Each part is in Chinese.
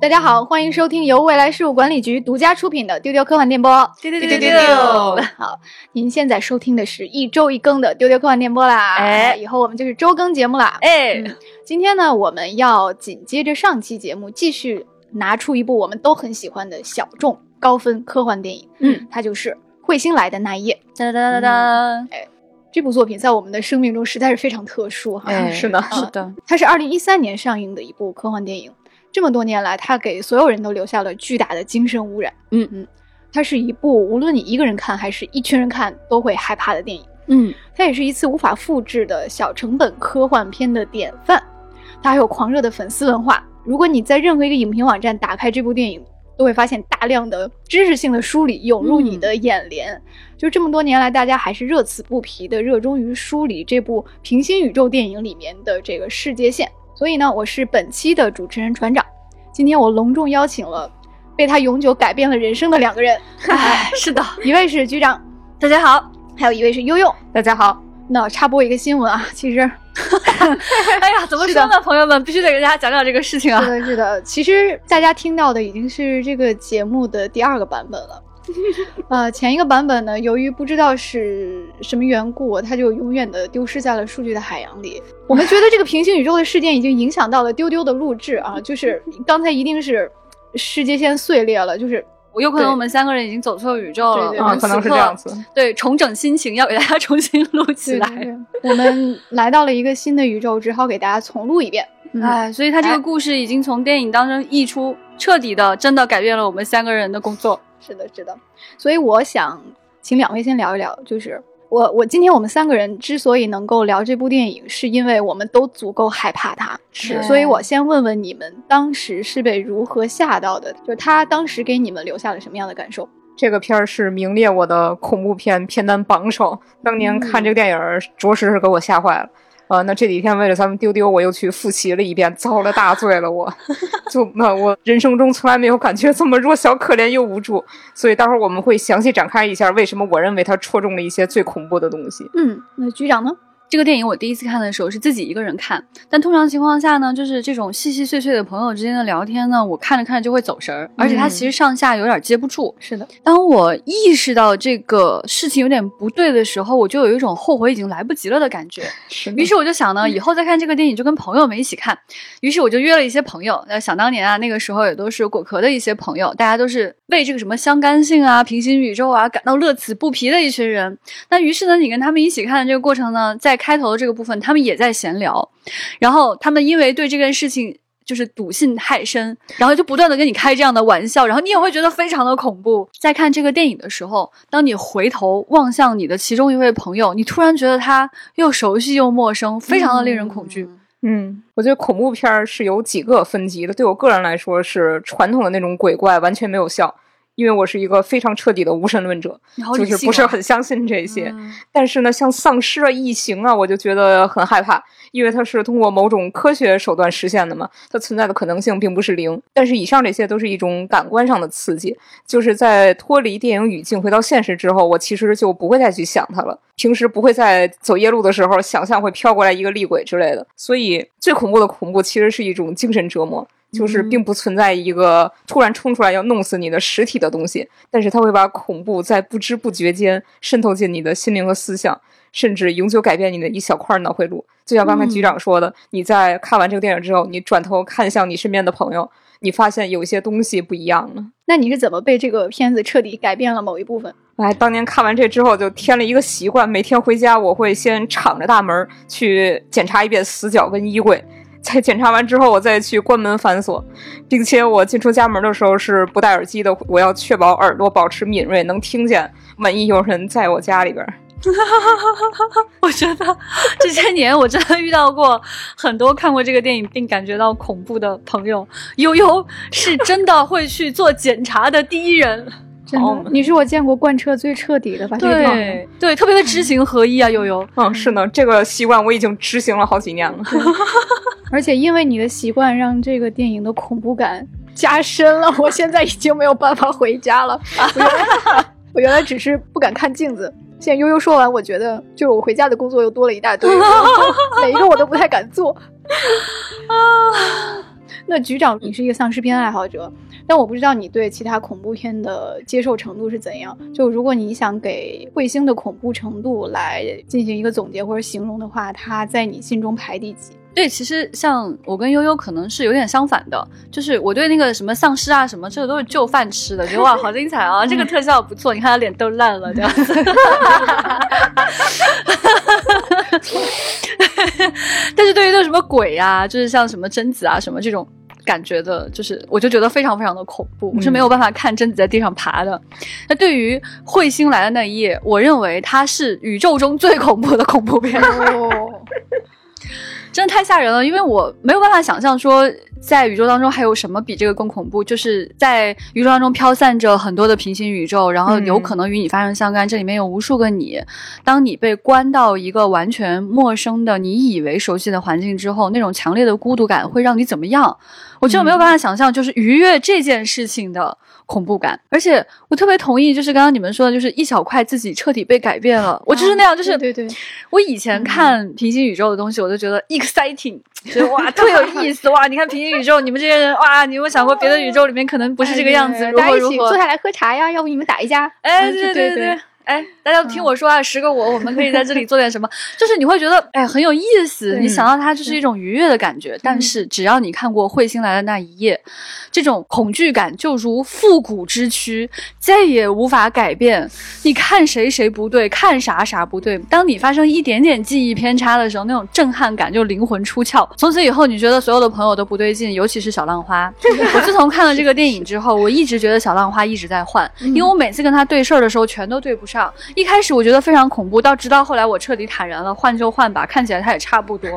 大家好，欢迎收听由未来事务管理局独家出品的《丢丢科幻电波》。丢丢丢丢丢丢。好，您现在收听的是一周一更的《丢丢科幻电波》啦。哎，以后我们就是周更节目啦。哎，嗯今天呢，我们要紧接着上期节目，继续拿出一部我们都很喜欢的小众高分科幻电影。嗯，它就是《彗星来的那一夜》。哒哒哒哒。这部作品在我们的生命中实在是非常特殊哈。哎，是的，是的。它是二零一三年上映的一部科幻电影。这么多年来，它给所有人都留下了巨大的精神污染。嗯嗯，它是一部无论你一个人看还是一群人看都会害怕的电影。嗯，它也是一次无法复制的小成本科幻片的典范。它还有狂热的粉丝文化。如果你在任何一个影评网站打开这部电影，都会发现大量的知识性的梳理涌入你的眼帘。嗯、就这么多年来，大家还是热此不疲的热衷于梳理这部平行宇宙电影里面的这个世界线。所以呢，我是本期的主持人船长。今天我隆重邀请了被他永久改变了人生的两个人。哎，是的，一位是局长，大家好；还有一位是悠悠，大家好。那插播一个新闻啊，其实，哎呀，怎么说呢，朋友们，必须得给大家讲讲这个事情啊。是的，是的，其实大家听到的已经是这个节目的第二个版本了。呃，前一个版本呢，由于不知道是什么缘故，它就永远的丢失在了数据的海洋里。我们觉得这个平行宇宙的事件已经影响到了丢丢的录制啊，就是刚才一定是世界线碎裂了，就是有可能我们三个人已经走错宇宙了，啊，可能是这样子。对，重整心情，要给大家 重新录起来。对对对我们来到了一个新的宇宙，只好给大家重录一遍。嗯、哎，所以他这个故事已经从电影当中溢出，彻底的真的改变了我们三个人的工作。是的，是的，所以我想请两位先聊一聊，就是我我今天我们三个人之所以能够聊这部电影，是因为我们都足够害怕它，是，所以我先问问你们，当时是被如何吓到的？就是他当时给你们留下了什么样的感受？这个片儿是名列我的恐怖片片单榜首，当年看这个电影，着实是给我吓坏了。呃，那这几天为了咱们丢丢，我又去复习了一遍，遭了大罪了。我就那我人生中从来没有感觉这么弱小、可怜又无助。所以待会儿我们会详细展开一下，为什么我认为他戳中了一些最恐怖的东西。嗯，那局长呢？这个电影我第一次看的时候是自己一个人看，但通常情况下呢，就是这种细细碎碎的朋友之间的聊天呢，我看着看着就会走神儿，而且它其实上下有点接不住。是的，当我意识到这个事情有点不对的时候，我就有一种后悔已经来不及了的感觉。是于是我就想呢，以后再看这个电影就跟朋友们一起看。于是我就约了一些朋友，那想当年啊，那个时候也都是果壳的一些朋友，大家都是为这个什么相干性啊、平行宇宙啊感到乐此不疲的一群人。那于是呢，你跟他们一起看的这个过程呢，在开头的这个部分，他们也在闲聊，然后他们因为对这件事情就是笃信太深，然后就不断的跟你开这样的玩笑，然后你也会觉得非常的恐怖。在看这个电影的时候，当你回头望向你的其中一位朋友，你突然觉得他又熟悉又陌生，非常的令人恐惧。嗯，我觉得恐怖片是有几个分级的，对我个人来说是传统的那种鬼怪完全没有效。因为我是一个非常彻底的无神论者，就是不是很相信这些。嗯、但是呢，像丧尸啊、异形啊，我就觉得很害怕，因为它是通过某种科学手段实现的嘛，它存在的可能性并不是零。但是以上这些都是一种感官上的刺激，就是在脱离电影语境回到现实之后，我其实就不会再去想它了。平时不会在走夜路的时候想象会飘过来一个厉鬼之类的。所以最恐怖的恐怖其实是一种精神折磨。就是并不存在一个突然冲出来要弄死你的实体的东西，但是它会把恐怖在不知不觉间渗透进你的心灵和思想，甚至永久改变你的一小块脑回路。就像刚才局长说的，你在看完这个电影之后，你转头看向你身边的朋友，你发现有一些东西不一样了。那你是怎么被这个片子彻底改变了某一部分？哎，当年看完这之后，就添了一个习惯，每天回家我会先敞着大门去检查一遍死角跟衣柜。在检查完之后，我再去关门反锁，并且我进出家门的时候是不戴耳机的。我要确保耳朵保持敏锐，能听见万一有人在我家里边。我觉得这些年我真的遇到过很多看过这个电影并感觉到恐怖的朋友。悠悠是真的会去做检查的第一人。真的，你是我见过贯彻最彻底的，吧对对，特别的知行合一啊，悠悠。嗯，是呢，这个习惯我已经执行了好几年了。而且因为你的习惯，让这个电影的恐怖感加深了。我现在已经没有办法回家了。我原来我原来只是不敢看镜子，现在悠悠说完，我觉得就是我回家的工作又多了一大堆，每一个我都不太敢做。啊，那局长，你是一个丧尸片爱好者，但我不知道你对其他恐怖片的接受程度是怎样。就如果你想给彗星的恐怖程度来进行一个总结或者形容的话，它在你心中排第几？对，其实像我跟悠悠可能是有点相反的，就是我对那个什么丧尸啊什么，这个都是就饭吃的，觉得哇好精彩啊，这个特效不错，你看他脸都烂了这样子。但是对于那什么鬼啊，就是像什么贞子啊什么这种感觉的，就是我就觉得非常非常的恐怖，我是没有办法看贞子在地上爬的。那对于彗星来的那一夜，我认为它是宇宙中最恐怖的恐怖片。真的太吓人了，因为我没有办法想象说，在宇宙当中还有什么比这个更恐怖。就是在宇宙当中飘散着很多的平行宇宙，然后有可能与你发生相干，这里面有无数个你。当你被关到一个完全陌生的、你以为熟悉的环境之后，那种强烈的孤独感会让你怎么样？我真的没有办法想象，就是愉悦这件事情的。恐怖感，而且我特别同意，就是刚刚你们说的，就是一小块自己彻底被改变了。我就是那样，就是对对。我以前看平行宇宙的东西，我都觉得 exciting，觉 得哇特有意思哇！你看平行宇宙，你们这些人哇，你有没有想过别的宇宙里面可能不是这个样子？如何如何？坐下来喝茶呀，要不你们打一架？哎，对对对。哎，大家听我说啊，十个我，我们可以在这里做点什么？就是你会觉得，哎，很有意思。你想到它，就是一种愉悦的感觉。但是，只要你看过彗星来的那一夜，这种恐惧感就如复古之躯，再也无法改变。你看谁谁不对，看啥啥不对。当你发生一点点记忆偏差的时候，那种震撼感就灵魂出窍。从此以后，你觉得所有的朋友都不对劲，尤其是小浪花。我自从看了这个电影之后，我一直觉得小浪花一直在换，因为我每次跟他对事儿的时候，全都对不上。上一开始我觉得非常恐怖，到直到后来我彻底坦然了，换就换吧，看起来它也差不多。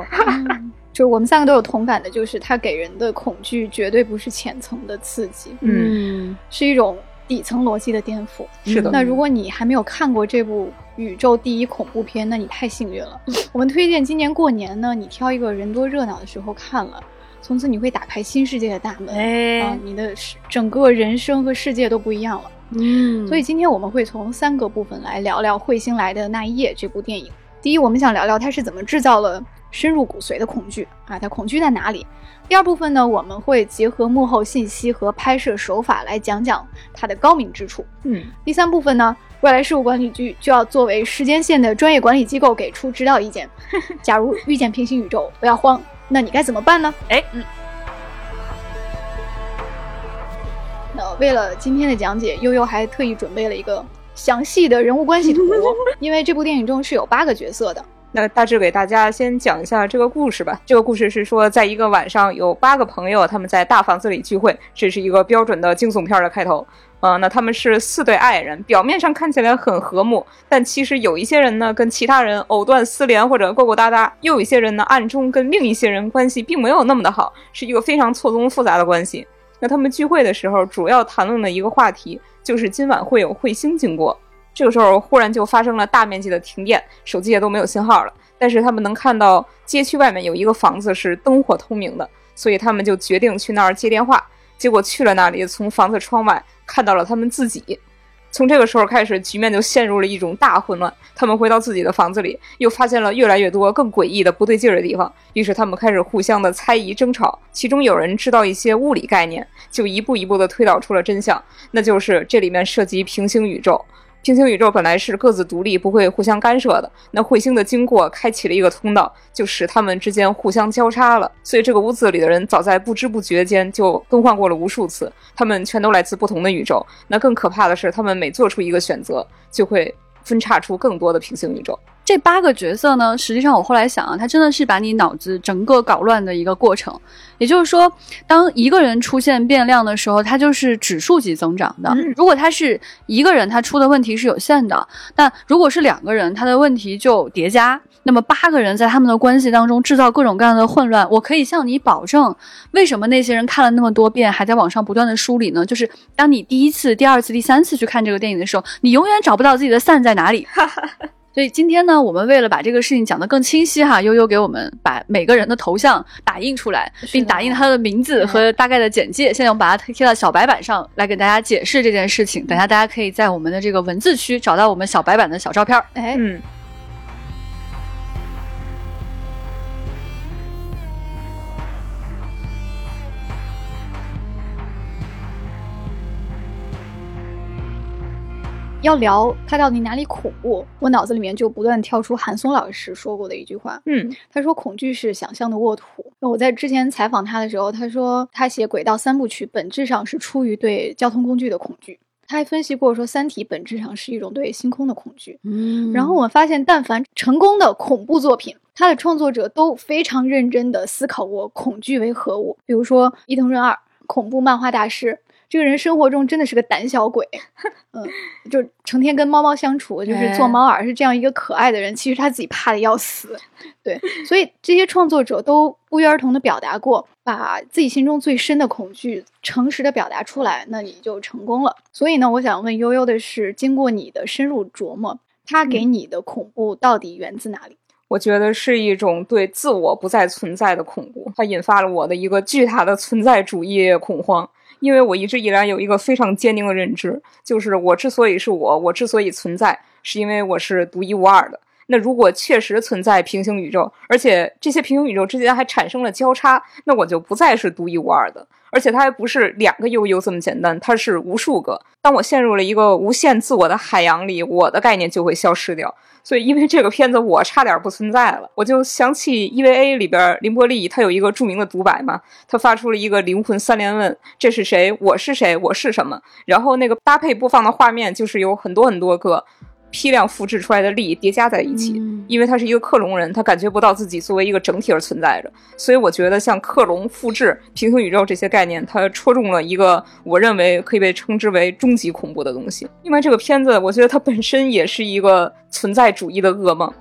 就是我们三个都有同感的，就是它给人的恐惧绝对不是浅层的刺激，嗯，是一种底层逻辑的颠覆。是的。那如果你还没有看过这部宇宙第一恐怖片，那你太幸运了。我们推荐今年过年呢，你挑一个人多热闹的时候看了，从此你会打开新世界的大门，啊，你的整个人生和世界都不一样了。嗯，所以今天我们会从三个部分来聊聊《彗星来的那一夜》这部电影。第一，我们想聊聊它是怎么制造了深入骨髓的恐惧啊，它恐惧在哪里？第二部分呢，我们会结合幕后信息和拍摄手法来讲讲它的高明之处。嗯，第三部分呢，未来事务管理局就要作为时间线的专业管理机构给出指导意见。假如遇见平行宇宙，不要慌，那你该怎么办呢？哎，嗯。为了今天的讲解，悠悠还特意准备了一个详细的人物关系图，因为这部电影中是有八个角色的。那大致给大家先讲一下这个故事吧。这个故事是说，在一个晚上，有八个朋友他们在大房子里聚会，这是一个标准的惊悚片的开头。嗯，那他们是四对爱人，表面上看起来很和睦，但其实有一些人呢跟其他人藕断丝连或者勾勾搭搭，又有一些人呢暗中跟另一些人关系并没有那么的好，是一个非常错综复杂的关系。那他们聚会的时候，主要谈论的一个话题就是今晚会有彗星经过。这个时候，忽然就发生了大面积的停电，手机也都没有信号了。但是他们能看到街区外面有一个房子是灯火通明的，所以他们就决定去那儿接电话。结果去了那里，从房子窗外看到了他们自己。从这个时候开始，局面就陷入了一种大混乱。他们回到自己的房子里，又发现了越来越多更诡异的不对劲儿的地方。于是他们开始互相的猜疑、争吵。其中有人知道一些物理概念，就一步一步的推导出了真相，那就是这里面涉及平行宇宙。平行宇宙本来是各自独立，不会互相干涉的。那彗星的经过开启了一个通道，就使他们之间互相交叉了。所以这个屋子里的人早在不知不觉间就更换过了无数次。他们全都来自不同的宇宙。那更可怕的是，他们每做出一个选择，就会分叉出更多的平行宇宙。这八个角色呢，实际上我后来想啊，它真的是把你脑子整个搞乱的一个过程。也就是说，当一个人出现变量的时候，它就是指数级增长的。如果他是一个人，他出的问题是有限的；但如果是两个人，他的问题就叠加。那么八个人在他们的关系当中制造各种各样的混乱，我可以向你保证，为什么那些人看了那么多遍，还在网上不断的梳理呢？就是当你第一次、第二次、第三次去看这个电影的时候，你永远找不到自己的散在哪里。所以今天呢，我们为了把这个事情讲得更清晰哈，悠悠给我们把每个人的头像打印出来，并打印他的名字和大概的简介。现在我们把它贴到小白板上来给大家解释这件事情。等下大家可以在我们的这个文字区找到我们小白板的小照片。哎，嗯。要聊它到底哪里恐怖，我脑子里面就不断跳出韩松老师说过的一句话。嗯，他说恐惧是想象的沃土。那我在之前采访他的时候，他说他写轨道三部曲本质上是出于对交通工具的恐惧。他还分析过说，《三体》本质上是一种对星空的恐惧。嗯，然后我发现，但凡成功的恐怖作品，它的创作者都非常认真地思考过恐惧为何物。比如说伊藤润二，恐怖漫画大师。这个人生活中真的是个胆小鬼，嗯，就成天跟猫猫相处，就是做猫耳，是这样一个可爱的人。其实他自己怕的要死，对，所以这些创作者都不约而同的表达过，把自己心中最深的恐惧诚实的表达出来，那你就成功了。所以呢，我想问悠悠的是，经过你的深入琢磨，他给你的恐怖到底源自哪里？我觉得是一种对自我不再存在的恐怖，它引发了我的一个巨大的存在主义恐慌。因为我一直以来有一个非常坚定的认知，就是我之所以是我，我之所以存在，是因为我是独一无二的。那如果确实存在平行宇宙，而且这些平行宇宙之间还产生了交叉，那我就不再是独一无二的。而且它还不是两个悠悠这么简单，它是无数个。当我陷入了一个无限自我的海洋里，我的概念就会消失掉。所以，因为这个片子，我差点不存在了。我就想起 EVA 里边林伯利，他有一个著名的独白嘛，他发出了一个灵魂三连问：这是谁？我是谁？我是什么？然后那个搭配播放的画面，就是有很多很多个。批量复制出来的力叠加在一起，因为他是一个克隆人，他感觉不到自己作为一个整体而存在着，所以我觉得像克隆、复制、平行宇宙这些概念，它戳中了一个我认为可以被称之为终极恐怖的东西。另外，这个片子我觉得它本身也是一个存在主义的噩梦。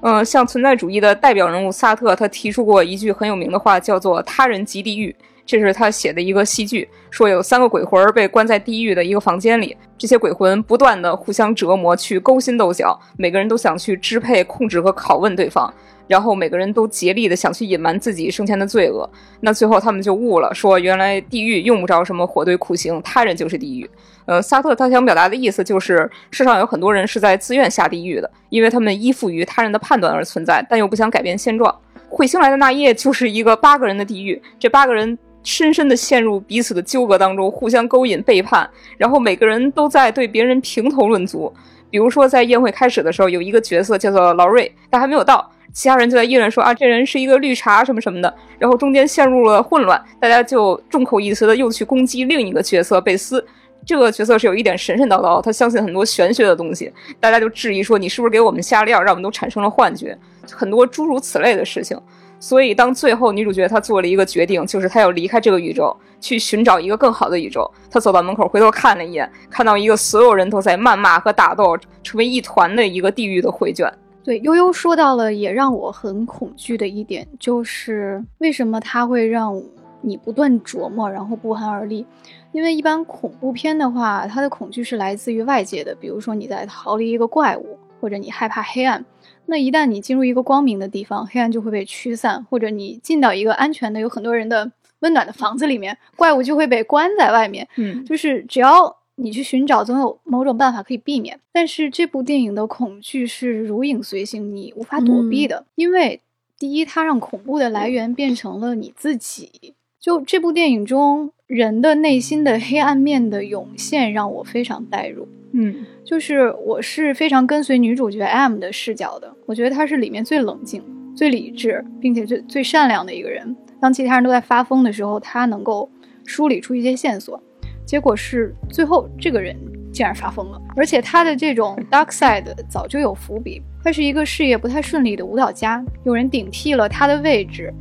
嗯，像存在主义的代表人物萨特，他提出过一句很有名的话，叫做“他人即地狱”。这是他写的一个戏剧，说有三个鬼魂被关在地狱的一个房间里，这些鬼魂不断的互相折磨，去勾心斗角，每个人都想去支配、控制和拷问对方，然后每个人都竭力的想去隐瞒自己生前的罪恶。那最后他们就悟了，说原来地狱用不着什么火堆苦刑，他人就是地狱。呃，萨特他想表达的意思就是，世上有很多人是在自愿下地狱的，因为他们依附于他人的判断而存在，但又不想改变现状。彗星来的那夜就是一个八个人的地狱，这八个人。深深的陷入彼此的纠葛当中，互相勾引背叛，然后每个人都在对别人评头论足。比如说，在宴会开始的时候，有一个角色叫做劳瑞，但还没有到，其他人就在议论说啊，这人是一个绿茶什么什么的。然后中间陷入了混乱，大家就众口一词的又去攻击另一个角色贝斯。这个角色是有一点神神叨叨，他相信很多玄学的东西，大家就质疑说你是不是给我们下料，让我们都产生了幻觉，很多诸如此类的事情。所以，当最后女主角她做了一个决定，就是她要离开这个宇宙，去寻找一个更好的宇宙。她走到门口，回头看了一眼，看到一个所有人都在谩骂和打斗，成为一团的一个地狱的绘卷。对，悠悠说到了，也让我很恐惧的一点，就是为什么它会让你不断琢磨，然后不寒而栗？因为一般恐怖片的话，它的恐惧是来自于外界的，比如说你在逃离一个怪物，或者你害怕黑暗。那一旦你进入一个光明的地方，黑暗就会被驱散；或者你进到一个安全的、有很多人的温暖的房子里面，怪物就会被关在外面。嗯，就是只要你去寻找，总有某种办法可以避免。但是这部电影的恐惧是如影随形，你无法躲避的。因为第一，它让恐怖的来源变成了你自己。就这部电影中人的内心的黑暗面的涌现，让我非常代入。嗯，就是我是非常跟随女主角 M 的视角的。我觉得她是里面最冷静、最理智，并且最最善良的一个人。当其他人都在发疯的时候，她能够梳理出一些线索。结果是最后这个人竟然发疯了，而且他的这种 dark side 早就有伏笔。他是一个事业不太顺利的舞蹈家，有人顶替了他的位置，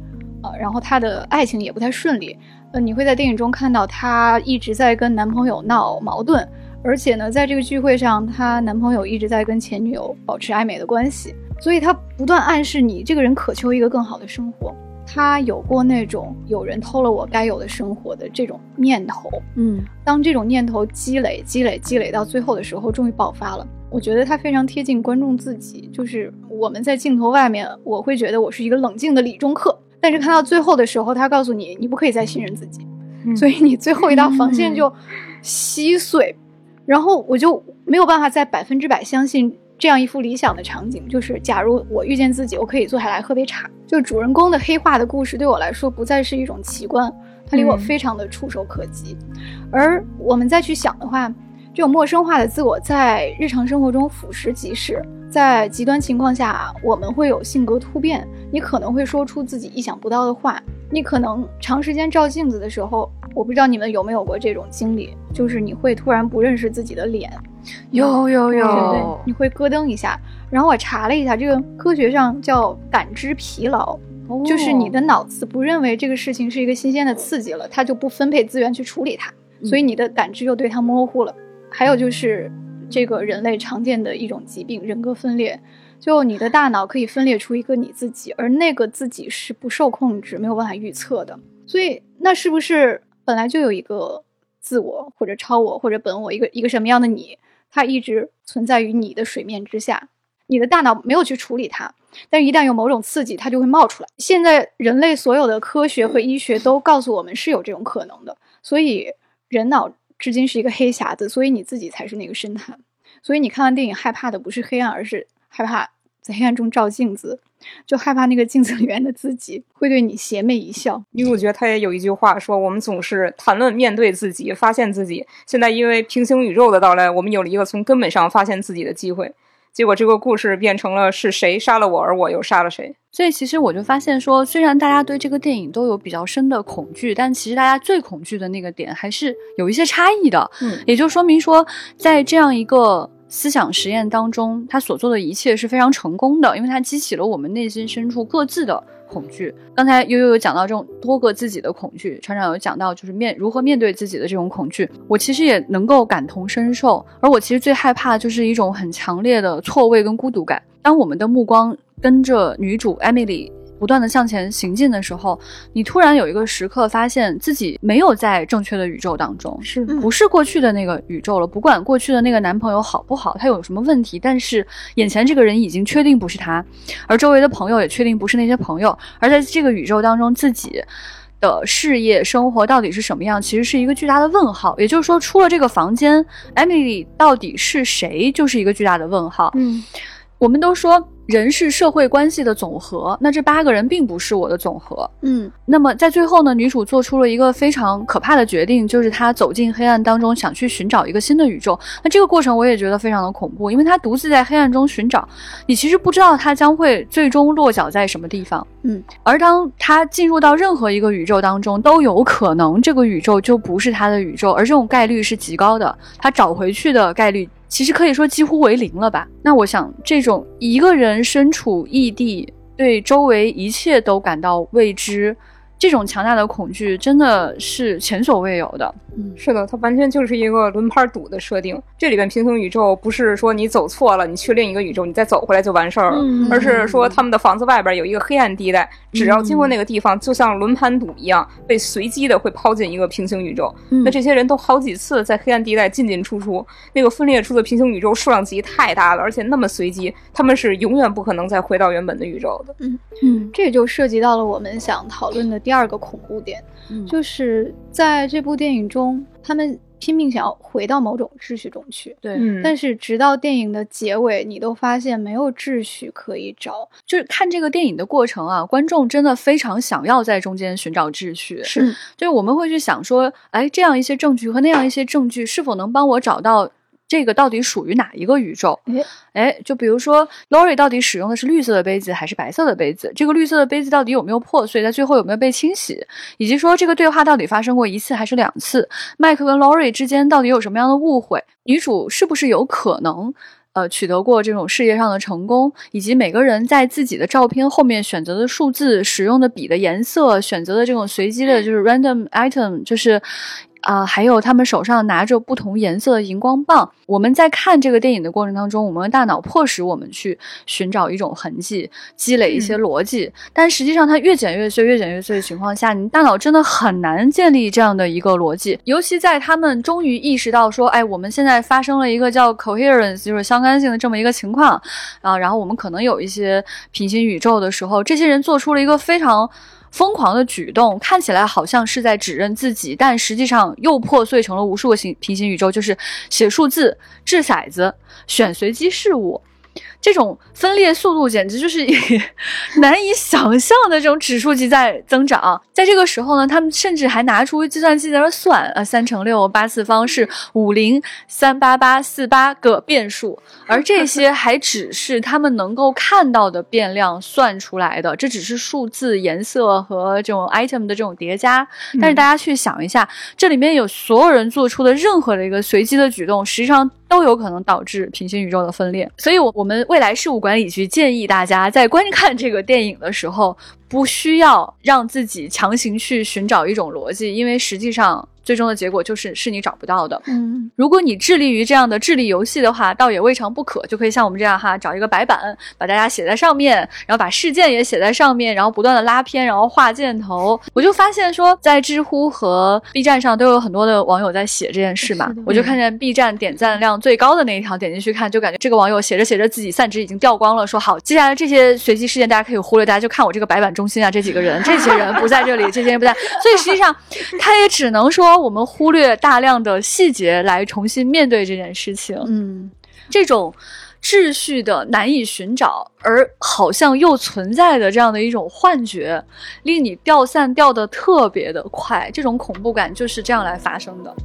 呃，然后她的爱情也不太顺利。呃，你会在电影中看到她一直在跟男朋友闹矛盾。而且呢，在这个聚会上，她男朋友一直在跟前女友保持暧昧的关系，所以她不断暗示你这个人渴求一个更好的生活。她有过那种有人偷了我该有的生活的这种念头，嗯，当这种念头积累、积累、积累到最后的时候，终于爆发了。我觉得她非常贴近观众自己，就是我们在镜头外面，我会觉得我是一个冷静的理中客，但是看到最后的时候，他告诉你你不可以再信任自己，所以你最后一道防线就稀碎，然后我就没有办法再百分之百相信这样一幅理想的场景，就是假如我遇见自己，我可以坐下来喝杯茶。就主人公的黑化的故事对我来说不再是一种奇观，它离我非常的触手可及，而我们再去想的话。这种陌生化的自我在日常生活中俯拾即是，在极端情况下，我们会有性格突变。你可能会说出自己意想不到的话，你可能长时间照镜子的时候，我不知道你们有没有过这种经历，就是你会突然不认识自己的脸，有有有，对对，你会咯噔一下。然后我查了一下，这个科学上叫感知疲劳，就是你的脑子不认为这个事情是一个新鲜的刺激了，它就不分配资源去处理它，所以你的感知就对它模糊了。还有就是，这个人类常见的一种疾病——人格分裂。就你的大脑可以分裂出一个你自己，而那个自己是不受控制、没有办法预测的。所以，那是不是本来就有一个自我，或者超我，或者本我，一个一个什么样的你？它一直存在于你的水面之下，你的大脑没有去处理它，但一旦有某种刺激，它就会冒出来。现在，人类所有的科学和医学都告诉我们是有这种可能的。所以，人脑。至今是一个黑匣子，所以你自己才是那个深潭。所以你看完电影害怕的不是黑暗，而是害怕在黑暗中照镜子，就害怕那个镜子里面的自己会对你邪魅一笑。女主角她也有一句话说：“我们总是谈论面对自己，发现自己。现在因为平行宇宙的到来，我们有了一个从根本上发现自己的机会。”结果这个故事变成了是谁杀了我，而我又杀了谁。所以其实我就发现说，虽然大家对这个电影都有比较深的恐惧，但其实大家最恐惧的那个点还是有一些差异的。嗯，也就说明说，在这样一个。思想实验当中，他所做的一切是非常成功的，因为他激起了我们内心深处各自的恐惧。刚才悠悠有讲到这种多个自己的恐惧，船长有讲到就是面如何面对自己的这种恐惧，我其实也能够感同身受。而我其实最害怕就是一种很强烈的错位跟孤独感。当我们的目光跟着女主艾米丽。不断的向前行进的时候，你突然有一个时刻，发现自己没有在正确的宇宙当中，是不是过去的那个宇宙了？不管过去的那个男朋友好不好，他有什么问题，但是眼前这个人已经确定不是他，而周围的朋友也确定不是那些朋友，而在这个宇宙当中，自己的事业生活到底是什么样，其实是一个巨大的问号。也就是说，出了这个房间，Emily 到底是谁，就是一个巨大的问号。嗯，我们都说。人是社会关系的总和，那这八个人并不是我的总和。嗯，那么在最后呢，女主做出了一个非常可怕的决定，就是她走进黑暗当中，想去寻找一个新的宇宙。那这个过程我也觉得非常的恐怖，因为她独自在黑暗中寻找，你其实不知道她将会最终落脚在什么地方。嗯，而当她进入到任何一个宇宙当中，都有可能这个宇宙就不是她的宇宙，而这种概率是极高的，她找回去的概率。其实可以说几乎为零了吧？那我想，这种一个人身处异地，对周围一切都感到未知。这种强大的恐惧真的是前所未有的。嗯，是的，它完全就是一个轮盘赌的设定。这里边平行宇宙不是说你走错了，你去另一个宇宙，你再走回来就完事儿了，而是说他们的房子外边有一个黑暗地带，只要经过那个地方，就像轮盘赌一样，被随机的会抛进一个平行宇宙。那这些人都好几次在黑暗地带进进出出，那个分裂出的平行宇宙数量级太大了，而且那么随机，他们是永远不可能再回到原本的宇宙的。嗯嗯，这就涉及到了我们想讨论的。第二个恐怖点，就是在这部电影中，他们拼命想要回到某种秩序中去。对，但是直到电影的结尾，你都发现没有秩序可以找。就是看这个电影的过程啊，观众真的非常想要在中间寻找秩序。是，就是我们会去想说，哎，这样一些证据和那样一些证据，是否能帮我找到？这个到底属于哪一个宇宙？哎，就比如说，Lori 到底使用的是绿色的杯子还是白色的杯子？这个绿色的杯子到底有没有破碎？在最后有没有被清洗？以及说这个对话到底发生过一次还是两次？麦克跟 Lori 之间到底有什么样的误会？女主是不是有可能呃取得过这种事业上的成功？以及每个人在自己的照片后面选择的数字、使用的笔的颜色、选择的这种随机的就是 random item，就是。啊、还有他们手上拿着不同颜色的荧光棒。我们在看这个电影的过程当中，我们的大脑迫使我们去寻找一种痕迹，积累一些逻辑。但实际上，它越剪越碎，越剪越碎的情况下，你大脑真的很难建立这样的一个逻辑。尤其在他们终于意识到说，哎，我们现在发生了一个叫 coherence，就是相干性的这么一个情况啊，然后我们可能有一些平行宇宙的时候，这些人做出了一个非常。疯狂的举动看起来好像是在指认自己，但实际上又破碎成了无数个行平行宇宙，就是写数字、掷骰子、选随机事物。这种分裂速度简直就是以 难以想象的这种指数级在增长。在这个时候呢，他们甚至还拿出计算器在那算，呃，三乘六八次方是五零三八八四八个变数，而这些还只是他们能够看到的变量算出来的，这只是数字、颜色和这种 item 的这种叠加。但是大家去想一下，这里面有所有人做出的任何的一个随机的举动，实际上都有可能导致平行宇宙的分裂。所以，我我们未来事务管理局建议大家在观看这个电影的时候，不需要让自己强行去寻找一种逻辑，因为实际上最终的结果就是是你找不到的。嗯如果你致力于这样的智力游戏的话，倒也未尝不可，就可以像我们这样哈，找一个白板，把大家写在上面，然后把事件也写在上面，然后不断的拉片，然后画箭头。我就发现说，在知乎和 B 站上都有很多的网友在写这件事嘛，我就看见 B 站点赞量最高的那一条，点进去看，就感觉这个网友写着写着自己散值已经掉光了，说好，接下来这些随机事件大家可以忽略，大家就看我这个白板中心啊这几个人，这些人不在这里，这些人不在，所以实际上他也只能说我们忽略大量的细节来重新面对这件事情。嗯，这种秩序的难以寻找，而好像又存在的这样的一种幻觉，令你掉散掉的特别的快。这种恐怖感就是这样来发生的。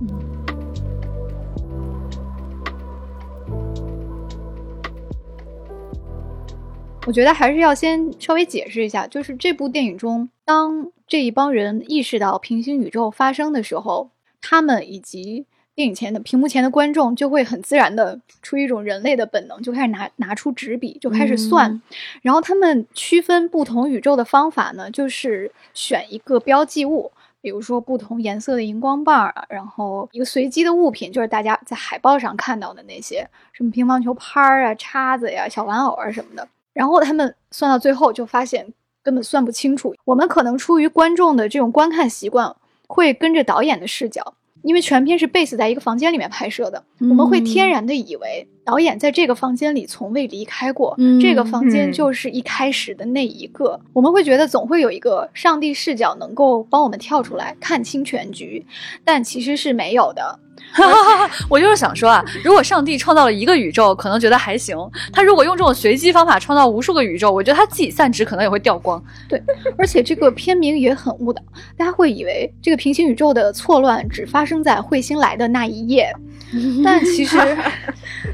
我觉得还是要先稍微解释一下，就是这部电影中，当这一帮人意识到平行宇宙发生的时候，他们以及电影前的屏幕前的观众就会很自然的出于一种人类的本能，就开始拿拿出纸笔，就开始算。嗯然后他们区分不同宇宙的方法呢，就是选一个标记物。比如说不同颜色的荧光棒啊，然后一个随机的物品，就是大家在海报上看到的那些，什么乒乓球拍儿啊、叉子呀、小玩偶啊什么的。然后他们算到最后，就发现根本算不清楚。我们可能出于观众的这种观看习惯，会跟着导演的视角，因为全片是 base 在一个房间里面拍摄的，我们会天然的以为导演在这个房间里从未离开过，嗯这个房间嗯就是一开始的那一个。我们会觉得总会有一个上帝视角能够帮我们跳出来看清全局，但其实是没有的。我就是想说啊，如果上帝创造了一个宇宙，可能觉得还行；他如果用这种随机方法创造无数个宇宙，我觉得他自己散值可能也会掉光。对而且这个片名也很误导，大家会以为这个平行宇宙的错乱只发生在彗星来的那一夜，但其实，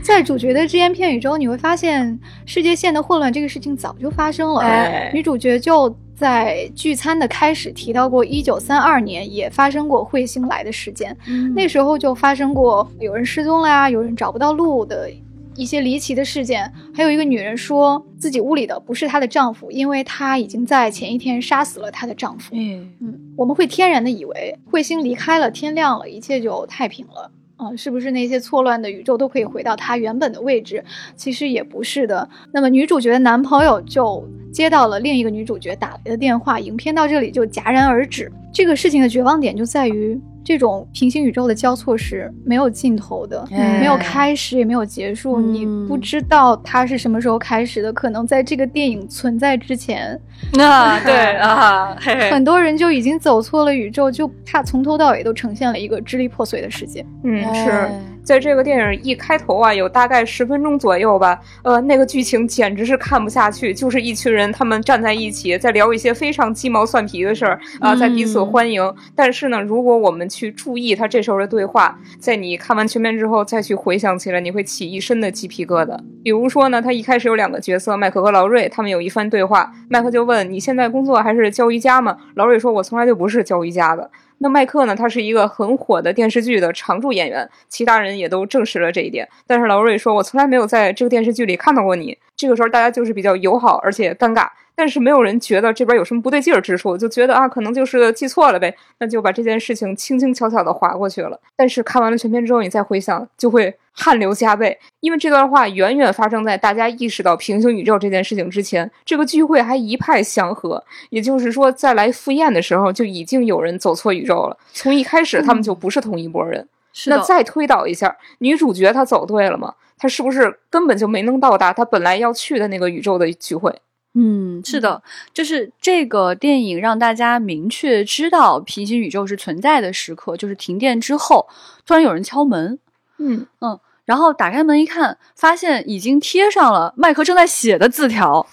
在主角的只言片语中，你会发现世界线的混乱这个事情早就发生了。哎女主角就在聚餐的开始提到过，一九三二年也发生过彗星来的事件，那时候就发生过有人失踪了呀，有人找不到路的一些离奇的事件，还有一个女人说自己屋里的不是她的丈夫，因为她已经在前一天杀死了她的丈夫。嗯，嗯，我们会天然的以为彗星离开了，天亮了，一切就太平了。啊、是不是那些错乱的宇宙都可以回到它原本的位置？其实也不是的。那么女主角的男朋友就接到了另一个女主角打来的电话，影片到这里就戛然而止。这个事情的绝望点就在于，这种平行宇宙的交错是没有尽头的，嗯没有开始也没有结束，嗯你不知道它是什么时候开始的。可能在这个电影存在之前，啊，对啊，嘿嘿，很多人就已经走错了宇宙，就它从头到尾都呈现了一个支离破碎的世界。嗯，是哎在这个电影一开头啊，有大概十分钟左右吧，呃，那个剧情简直是看不下去，就是一群人他们站在一起，在聊一些非常鸡毛蒜皮的事儿啊、在彼此嗯欢迎。但是呢，如果我们去注意他这时候的对话，在你看完全片之后再去回想起来，你会起一身的鸡皮疙瘩。比如说呢，他一开始有两个角色，麦克和劳瑞，他们有一番对话，麦克就问你现在工作还是教瑜伽吗？劳瑞说，我从来就不是教瑜伽的。那麦克呢？他是一个很火的电视剧的常驻演员，其他人也都证实了这一点。但是劳瑞说：“我从来没有在这个电视剧里看到过你。”这个时候大家就是比较友好而且尴尬，但是没有人觉得这边有什么不对劲儿之处，就觉得啊，可能就是记错了呗，那就把这件事情轻轻巧巧的划过去了。但是看完了全片之后，你再回想，就会汗流浃背，因为这段话远远发生在大家意识到平行宇宙这件事情之前。这个聚会还一派祥和，也就是说，在来赴宴的时候就已经有人走错宇宙了。从一开始他们就不是同一拨人。那再推导一下，女主角她走对了吗？她是不是根本就没能到达她本来要去的那个宇宙的聚会？嗯，是的，就是这个电影让大家明确知道平行宇宙是存在的时刻，就是停电之后突然有人敲门，嗯嗯，然后打开门一看，发现已经贴上了麦克正在写的字条，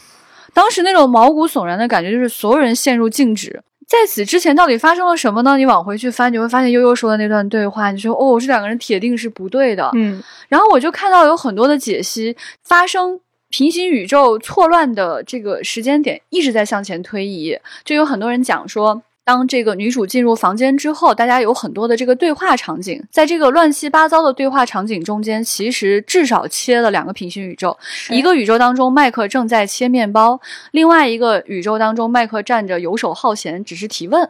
当时那种毛骨悚然的感觉，就是所有人陷入静止。在此之前到底发生了什么呢？你往回去翻，你会发现悠悠说的那段对话，你说哦，这两个人铁定是不对的。嗯，然后我就看到有很多的解析，发生平行宇宙错乱的这个时间点一直在向前推移，就有很多人讲说。当这个女主进入房间之后，大家有很多的这个对话场景，在这个乱七八糟的对话场景中间，其实至少切了两个平行宇宙。一个宇宙当中，麦克正在切面包；另外一个宇宙当中，麦克站着游手好闲，只是提问。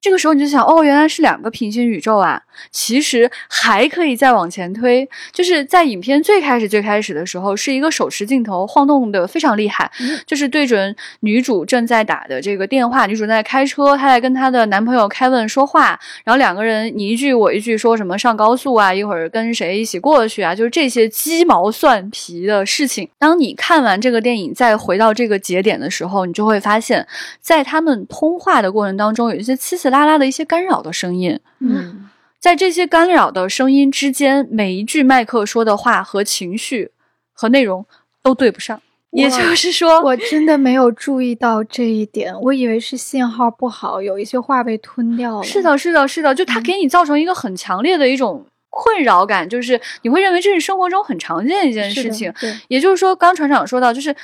这个时候你就想，哦，原来是两个平行宇宙啊！其实还可以再往前推，就是在影片最开始最开始的时候，是一个手持镜头晃动的非常厉害，就是对准女主正在打的这个电话，女主在开车，她在跟她的男朋友凯文说话，然后两个人你一句我一句，说什么上高速啊，一会儿跟谁一起过去啊，就是这些鸡毛蒜皮的事情。当你看完这个电影，再回到这个节点的时候，你就会发现，在他们通话的过程当中，有一些七七拉拉的一些干扰的声音。嗯。在这些干扰的声音之间，每一句麦克说的话和情绪和内容都对不上。也就是说，我真的没有注意到这一点，我以为是信号不好，有一些话被吞掉了。是的，是的，是的，就它给你造成一个很强烈的一种困扰感，就是你会认为这是生活中很常见的一件事情。对，也就是说，刚船长说到，就是。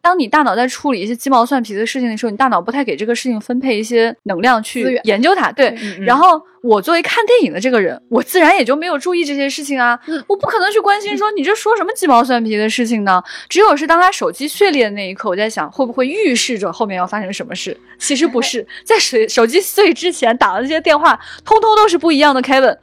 当你大脑在处理一些鸡毛蒜皮的事情的时候，你大脑不太给这个事情分配一些能量去研究它。对，然后我作为看电影的这个人，我自然也就没有注意这些事情啊。我不可能去关心说你这说什么鸡毛蒜皮的事情呢？只有是当他手机碎裂的那一刻，我在想会不会预示着后面要发生什么事？其实不是，在手手机碎之前打的这些电话，通通都是不一样的。Kevin。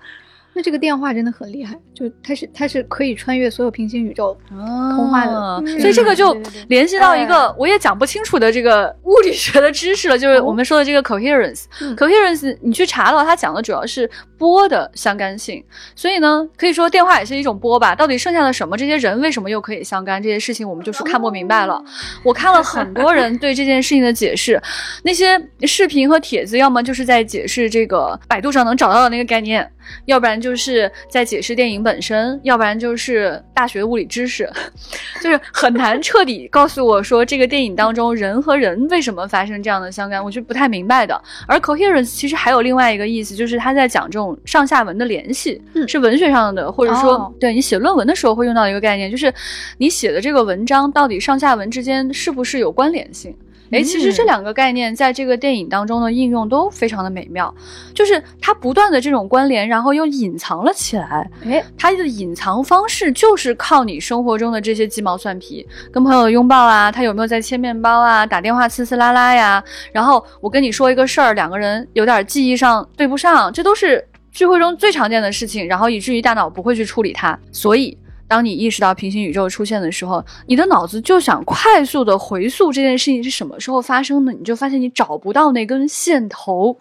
那这个电话真的很厉害，就它是它是可以穿越所有平行宇宙通话的，所以这个就联系到一个我也讲不清楚的这个物理学的知识了，就是我们说的这个 coherence。coherence 你去查的话，它讲的主要是波的相干性，所以呢，可以说电话也是一种波吧。到底剩下的什么？这些人为什么又可以相干？这些事情我们就是看不明白了。我看了很多人对这件事情的解释，那些视频和帖子，要么就是在解释这个百度上能找到的那个概念。要不然就是在解释电影本身，要不然就是大学物理知识，就是很难彻底告诉我说这个电影当中人和人为什么发生这样的相干，我是不太明白的。而 coherence 其实还有另外一个意思，就是他在讲这种上下文的联系，是文学上的，或者说对你写论文的时候会用到一个概念，就是你写的这个文章到底上下文之间是不是有关联性。哎，其实这两个概念在这个电影当中的应用都非常的美妙，就是它不断的这种关联，然后又隐藏了起来。哎，它的隐藏方式就是靠你生活中的这些鸡毛蒜皮，跟朋友拥抱啊，他有没有在切面包啊，打电话呲呲啦啦呀，然后我跟你说一个事儿，两个人有点记忆上对不上，这都是聚会中最常见的事情，然后以至于大脑不会去处理它，所以。当你意识到平行宇宙出现的时候，你的脑子就想快速的回溯这件事情是什么时候发生的，你就发现你找不到那根线头，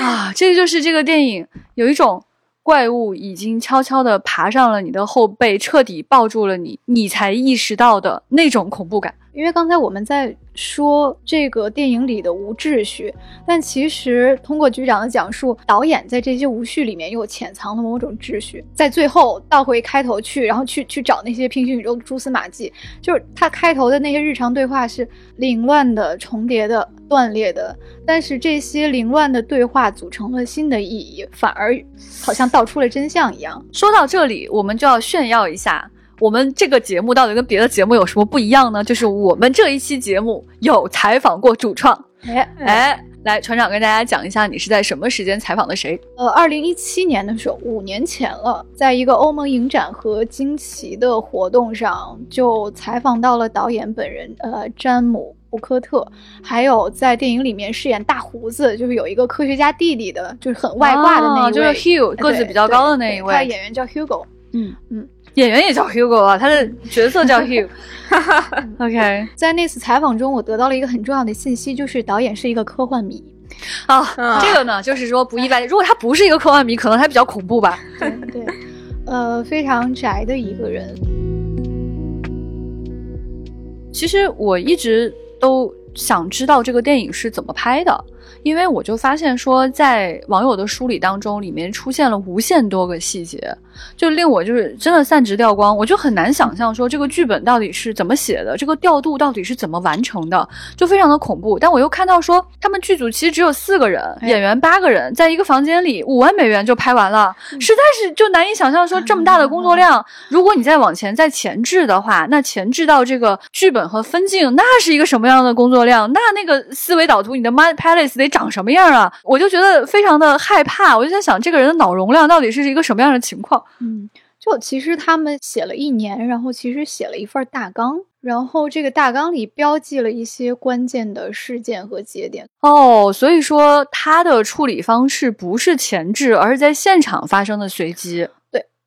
啊，这就是这个电影有一种怪物已经悄悄地爬上了你的后背，彻底抱住了你，你才意识到的那种恐怖感。因为刚才我们在说这个电影里的无秩序，但其实通过局长的讲述，导演在这些无序里面又潜藏了某种秩序。在最后倒回开头去，然后去去找那些平行宇宙的蛛丝马迹，就是他开头的那些日常对话是凌乱的、重叠的、断裂的，但是这些凌乱的对话组成了新的意义，反而好像道出了真相一样。说到这里，我们就要炫耀一下。我们这个节目到底跟别的节目有什么不一样呢？就是我们这一期节目有采访过主创，哎哎，来，船长跟大家讲一下，你是在什么时间采访的谁？呃，二零一七年的时候，五年前了，在一个欧盟影展和惊奇的活动上，就采访到了导演本人，呃，詹姆·布科特，还有在电影里面饰演大胡子，就是有一个科学家弟弟的，就是很外挂的那一位，哦就是 Hugh 个子比较高的那一位对他的演员叫 Hugo。嗯嗯，演员也叫 Hugo 啊，他的角色叫 Hugh。OK 在那次采访中，我得到了一个很重要的信息，就是导演是一个科幻迷。啊，嗯这个呢，就是说不意外。如果他不是一个科幻迷，可能他比较恐怖吧。对对，呃，非常宅的一个人。其实我一直都想知道这个电影是怎么拍的，因为我就发现说，在网友的梳理当中，里面出现了无限多个细节，就令我就是真的散值掉光，我就很难想象说这个剧本到底是怎么写的，这个调度到底是怎么完成的，就非常的恐怖。但我又看到说，他们剧组其实只有四个人，哎演员八个人，在一个房间里五万美元就拍完了，实在是就难以想象说这么大的工作量，如果你再往前再前置的话，那前置到这个剧本和分镜，那是一个什么样的工作量？那那个思维导图，你的 Mind Palace 得长什么样啊？我就觉得非常的害怕，我就在想，这个人的脑容量到底是一个什么样的情况？嗯，就其实他们写了一年，然后其实写了一份大纲，然后这个大纲里标记了一些关键的事件和节点。哦，所以说他的处理方式不是前置，而是在现场发生的随机。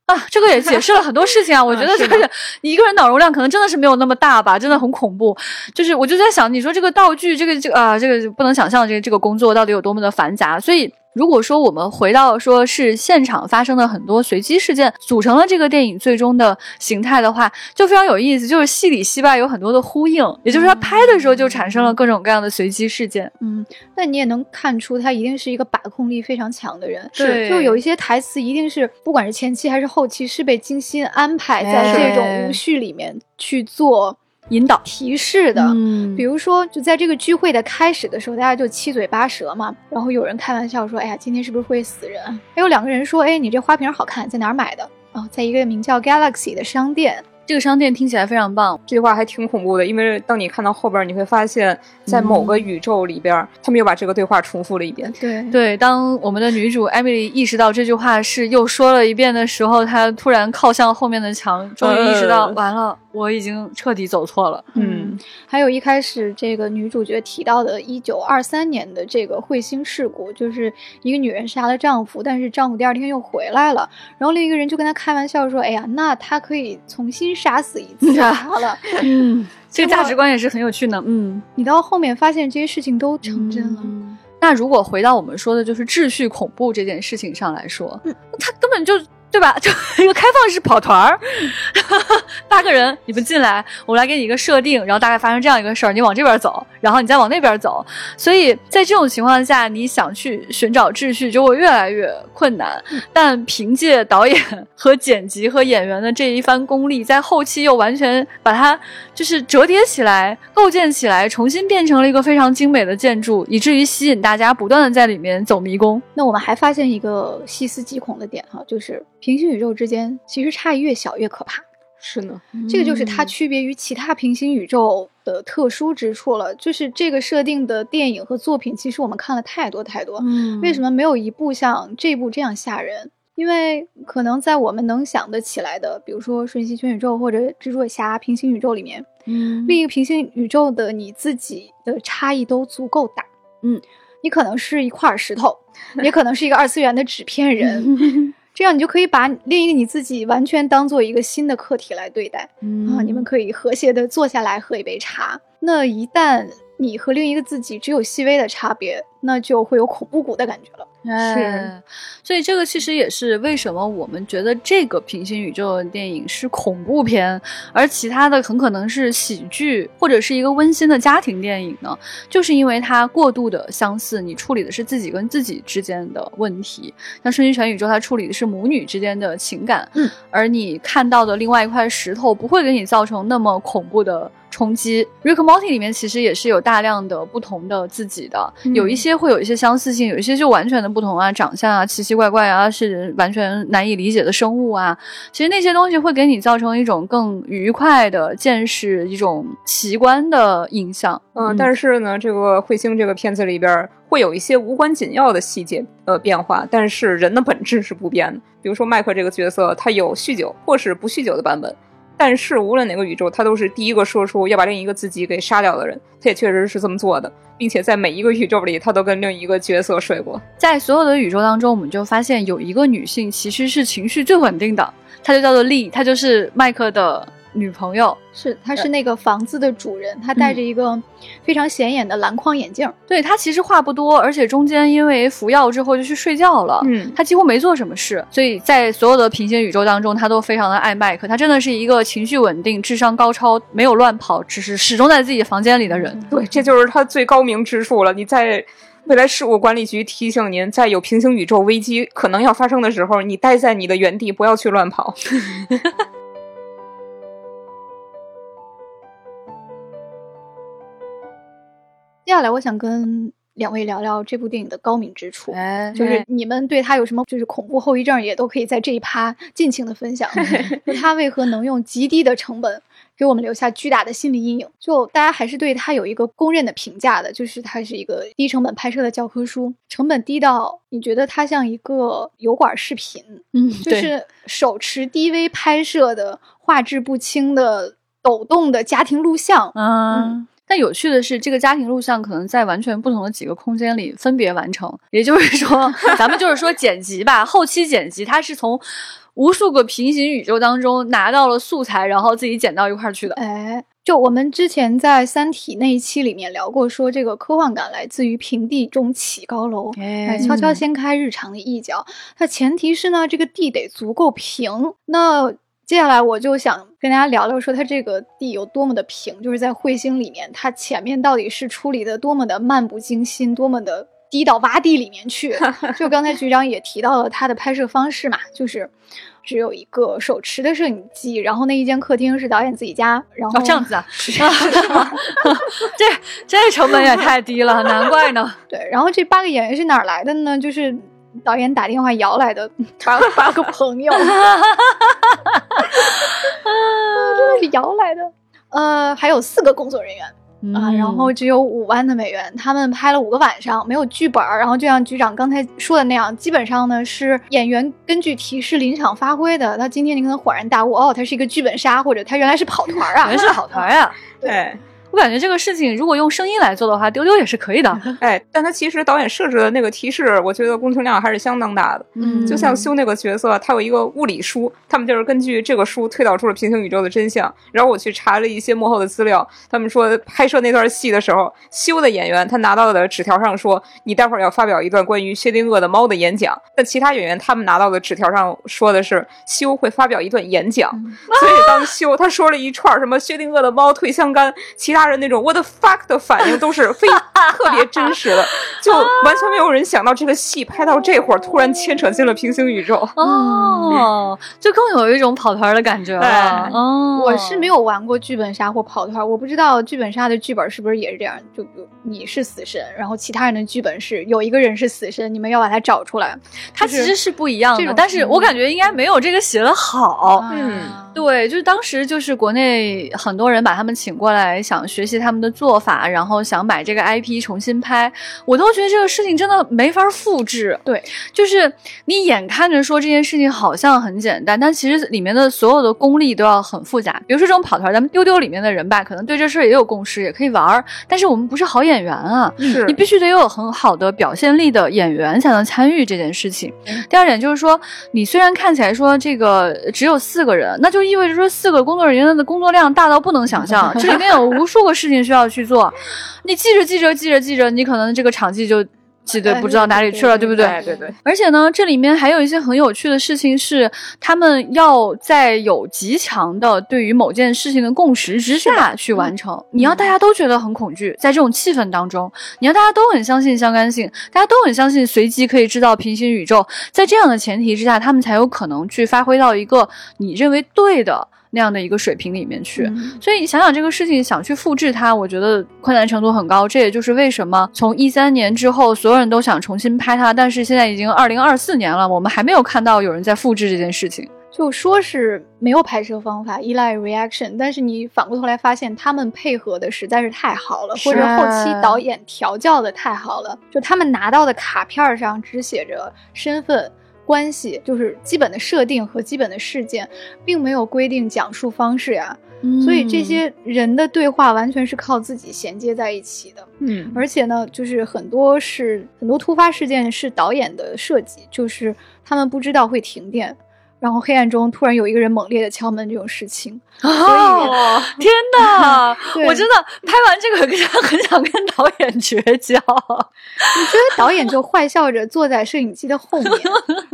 对啊，这个也解释了很多事情啊。我 觉得就是 一个人脑容量可能真的是没有那么大吧，真的很恐怖。就是我就在想，你说这个道具，这个这个啊，这个不能想象这个这个工作到底有多么的繁杂。所以如果说我们回到说是现场发生的很多随机事件组成了这个电影最终的形态的话，就非常有意思。就是戏里戏外有很多的呼应，也就是他拍的时候就产生了各种各样的随机事件。嗯，那你也能看出他一定是一个把控力非常强的人。对就有一些台词一定是不管是前期还是后期，是被精心安排在哎这种无序里面去做引导提示的。嗯比如说，就在这个聚会的开始的时候，大家就七嘴八舌嘛。然后有人开玩笑说：“哎呀，今天是不是会死人？”还有两个人说：“哎，你这花瓶好看，在哪儿买的？”哦，在一个名叫 Galaxy 的商店。这个商店听起来非常棒。这句话还挺恐怖的，因为当你看到后边，你会发现在某个宇宙里边，他们又把这个对话重复了一遍。对对，当我们的女主 Emily 意识到这句话是又说了一遍的时候，她突然靠向后面的墙，终于意识到，呃完了，我已经彻底走错了。嗯，还有一开始这个女主角提到的1923年的这个彗星事故，就是一个女人杀了丈夫，但是丈夫第二天又回来了，然后另一个人就跟她开玩笑说：“哎呀，那他可以重新杀死一次他了。嗯，这个价值观也是很有趣的。嗯，”你到后面发现这些事情都成真了。那如果回到我们说的就是秩序恐怖这件事情上来说，嗯那他根本就。对吧？就一个开放式跑团儿，八个人，你们进来，我来给你一个设定，然后大概发生这样一个事儿，你往这边走，然后你再往那边走。所以在这种情况下，你想去寻找秩序就会越来越困难。但凭借导演和剪辑和演员的这一番功力，在后期又完全把它就是折叠起来、构建起来，重新变成了一个非常精美的建筑，以至于吸引大家不断的在里面走迷宫。那我们还发现一个细思极恐的点哈，就是平行宇宙之间其实差异越小越可怕。是呢，这个就是它嗯区别于其他平行宇宙的特殊之处了。就是这个设定的电影和作品，其实我们看了太多太多。嗯为什么没有一部像这部这样吓人？因为可能在我们能想得起来的，比如说《瞬息全宇宙》或者《蜘蛛侠》平行宇宙里面，嗯另一个平行宇宙的你自己的差异都足够大。嗯，你可能是一块石头，也可能是一个二次元的纸片人，这样你就可以把另一个你自己完全当做一个新的客体来对待。啊，你们可以和谐的坐下来喝一杯茶。那一旦你和另一个自己只有细微的差别，那就会有恐怖谷的感觉了。是，所以这个其实也是为什么我们觉得这个平行宇宙的电影是恐怖片，而其他的很可能是喜剧或者是一个温馨的家庭电影呢？就是因为它过度的相似，你处理的是自己跟自己之间的问题，像《瞬息全宇宙》，它处理的是母女之间的情感，嗯，而你看到的另外一块石头不会给你造成那么恐怖的。冲击《Rick Morty》里面其实也是有大量的不同的自己的，嗯有一些些会有一些相似性，有一些就完全的不同啊，长相啊，奇奇怪怪啊，是完全难以理解的生物啊。其实那些东西会给你造成一种更愉快的见识，一种奇观的印象。嗯，但是呢，这个彗星这个片子里边会有一些无关紧要的细节呃变化，但是人的本质是不变的。比如说麦克这个角色，他有酗酒或是不酗酒的版本。但是无论哪个宇宙，他都是第一个说出要把另一个自己给杀掉的人。他也确实是这么做的，并且在每一个宇宙里，他都跟另一个角色睡过。在所有的宇宙当中，我们就发现有一个女性其实是情绪最稳定的，她就叫做丽，她就是麦克的。女朋友是，她是那个房子的主人，她戴着一个非常显眼的蓝框眼镜。对她其实话不多，而且中间因为服药之后就去睡觉了。嗯，她几乎没做什么事，所以在所有的平行宇宙当中，她都非常的爱麦克。她真的是一个情绪稳定、智商高超、没有乱跑，只是始终在自己房间里的人。对，这就是她最高明之处了。你在未来事务管理局提醒您，在有平行宇宙危机可能要发生的时候，你待在你的原地，不要去乱跑。下来，我想跟两位聊聊这部电影的高明之处，就是你们对它有什么就是恐怖后遗症，也都可以在这一趴尽情的分享。就他为何能用极低的成本给我们留下巨大的心理阴影？就大家还是对它有一个公认的评价的，就是它是一个低成本拍摄的教科书，成本低到你觉得它像一个油管视频，嗯，就是手持 DV 拍摄的画质不清的抖动的家庭录像，嗯。但有趣的是，这个家庭录像可能在完全不同的几个空间里分别完成。也就是说，咱们就是说剪辑吧，后期剪辑，它是从无数个平行宇宙当中拿到了素材，然后自己剪到一块儿去的。哎，就我们之前在《三体》那一期里面聊过，说这个科幻感来自于平地中起高楼，哎，悄悄掀开日常的一角。那前提是呢，这个地得足够平。那接下来我就想跟大家聊聊，说它这个地有多么的平，就是在彗星里面，它前面到底是处理的多么的漫不经心，多么的低到洼地里面去。就刚才局长也提到了他的拍摄方式嘛，就是只有一个手持的摄影机，然后那一间客厅是导演自己家，然后这样子啊，这这成本也太低了，难怪呢。对，然后这八个演员是哪来的呢？就是。导演打电话摇来的 八八 个朋友，真的是摇来的。呃，还有四个工作人员啊，然后只有五万的美元。他们拍了五个晚上，没有剧本儿然后就像局长刚才说的那样，基本上呢是演员根据提示临场发挥的。他今天你可能恍然大悟，哦，他是一个剧本杀，或者他原来是跑团啊，原来是跑团啊，对。我感觉这个事情如果用声音来做的话，丢丢也是可以的。哎，但他其实导演设置的那个提示，我觉得工程量还是相当大的。嗯，就像修那个角色，他有一个物理书，他们就是根据这个书推导出了平行宇宙的真相。然后我去查了一些幕后的资料，他们说拍摄那段戏的时候，修的演员他拿到的纸条上说，你待会儿要发表一段关于薛定谔的猫的演讲。但其他演员他们拿到的纸条上说的是，修会发表一段演讲。所以当修他说了一串什么薛定谔的猫退香干，其他人那种 what the。fuck 的反应都是非特别真实的，就完全没有人想到这个戏拍到这会儿，突然牵扯进了平行宇宙哦，就更有一种跑团的感觉了。哦，我是没有玩过剧本杀或跑团，我不知道剧本杀的剧本是不是也是这样，就你是死神，然后其他人的剧本是有一个人是死神，你们要把他找出来。他其实是不一样的，但是我感觉应该没有这个写的好。嗯。对，就是当时就是国内很多人把他们请过来，想学习他们的做法，然后想买这个 IP 重新拍，我都觉得这个事情真的没法复制。对，就是你眼看着说这件事情好像很简单，但其实里面的所有的功力都要很复杂。比如说这种跑团，咱们丢丢里面的人吧，可能对这事儿也有共识，也可以玩儿，但是我们不是好演员啊，你必须得有很好的表现力的演员才能参与这件事情。第二点就是说，你虽然看起来说这个只有四个人，那就意味着说，四个工作人员的工作量大到不能想象，这里面有无数个事情需要去做。你记着记着记着记着，你可能这个场记就。记得不知道哪里去了，对不对？对对。而且呢，这里面还有一些很有趣的事情是，他们要在有极强的对于某件事情的共识之下去完成。你要大家都觉得很恐惧，在这种气氛当中，你要大家都很相信相干性，大家都很相信随机可以制造平行宇宙。在这样的前提之下，他们才有可能去发挥到一个你认为对的。那样的一个水平里面去。嗯所以你想想这个事情，想去复制它，我觉得困难程度很高。这也就是为什么从一三年之后，所有人都想重新拍它，但是现在已经二零二四年了，我们还没有看到有人在复制这件事情。就说是没有拍摄方法，依赖 reaction，但是你反过头来发现，他们配合的实在是太好了，或者后期导演调教的太好了，就他们拿到的卡片上只写着身份。关系就是基本的设定和基本的事件，并没有规定讲述方式呀，所以这些人的对话完全是靠自己衔接在一起的。嗯而且呢，就是很多是很多突发事件是导演的设计，就是他们不知道会停电，然后黑暗中突然有一个人猛烈的敲门这种事情。哦，天哪！我真的拍完这个很想很想跟导演绝交。你觉得导演就坏笑着坐在摄影机的后面，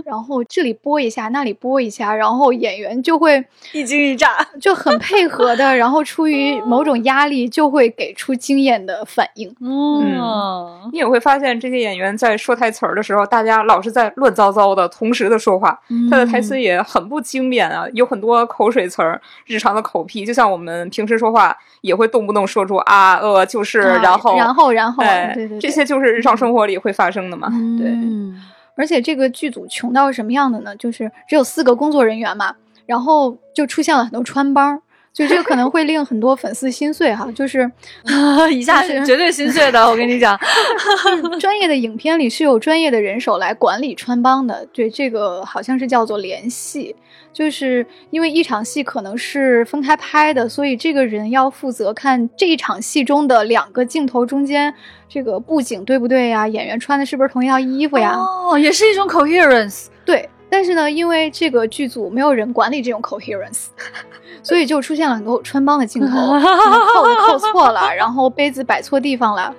然后这里播一下，那里播一下，然后演员就会一惊一乍，就很配合的，然后出于某种压力就会给出惊艳的反应。嗯，你也会发现，这些演员在说台词儿的时候，大家老是在乱糟糟的同时的说话，他的台词也很不经典啊，有很多口水词儿、日常的口癖，就像我们平时说话也会动不动说出啊呃就是，啊然后然后然后哎对对对这些就是日常生活里会发生的嘛。对嗯而且这个剧组穷到什么样的呢？就是只有四个工作人员嘛，然后就出现了很多穿帮儿，就这个可能会令很多粉丝心碎哈。就是 一下是绝对心碎的，我跟你讲。专业的影片里是有专业的人手来管理穿帮的，对这个好像是叫做联系，就是因为一场戏可能是分开拍的，所以这个人要负责看这一场戏中的两个镜头中间这个布景对不对呀，演员穿的是不是同一套衣服呀？哦，也是一种 coherence。对，但是呢，因为这个剧组没有人管理这种 coherence，所以就出现了很多穿帮的镜头，可能扣子扣错了，然后杯子摆错地方了，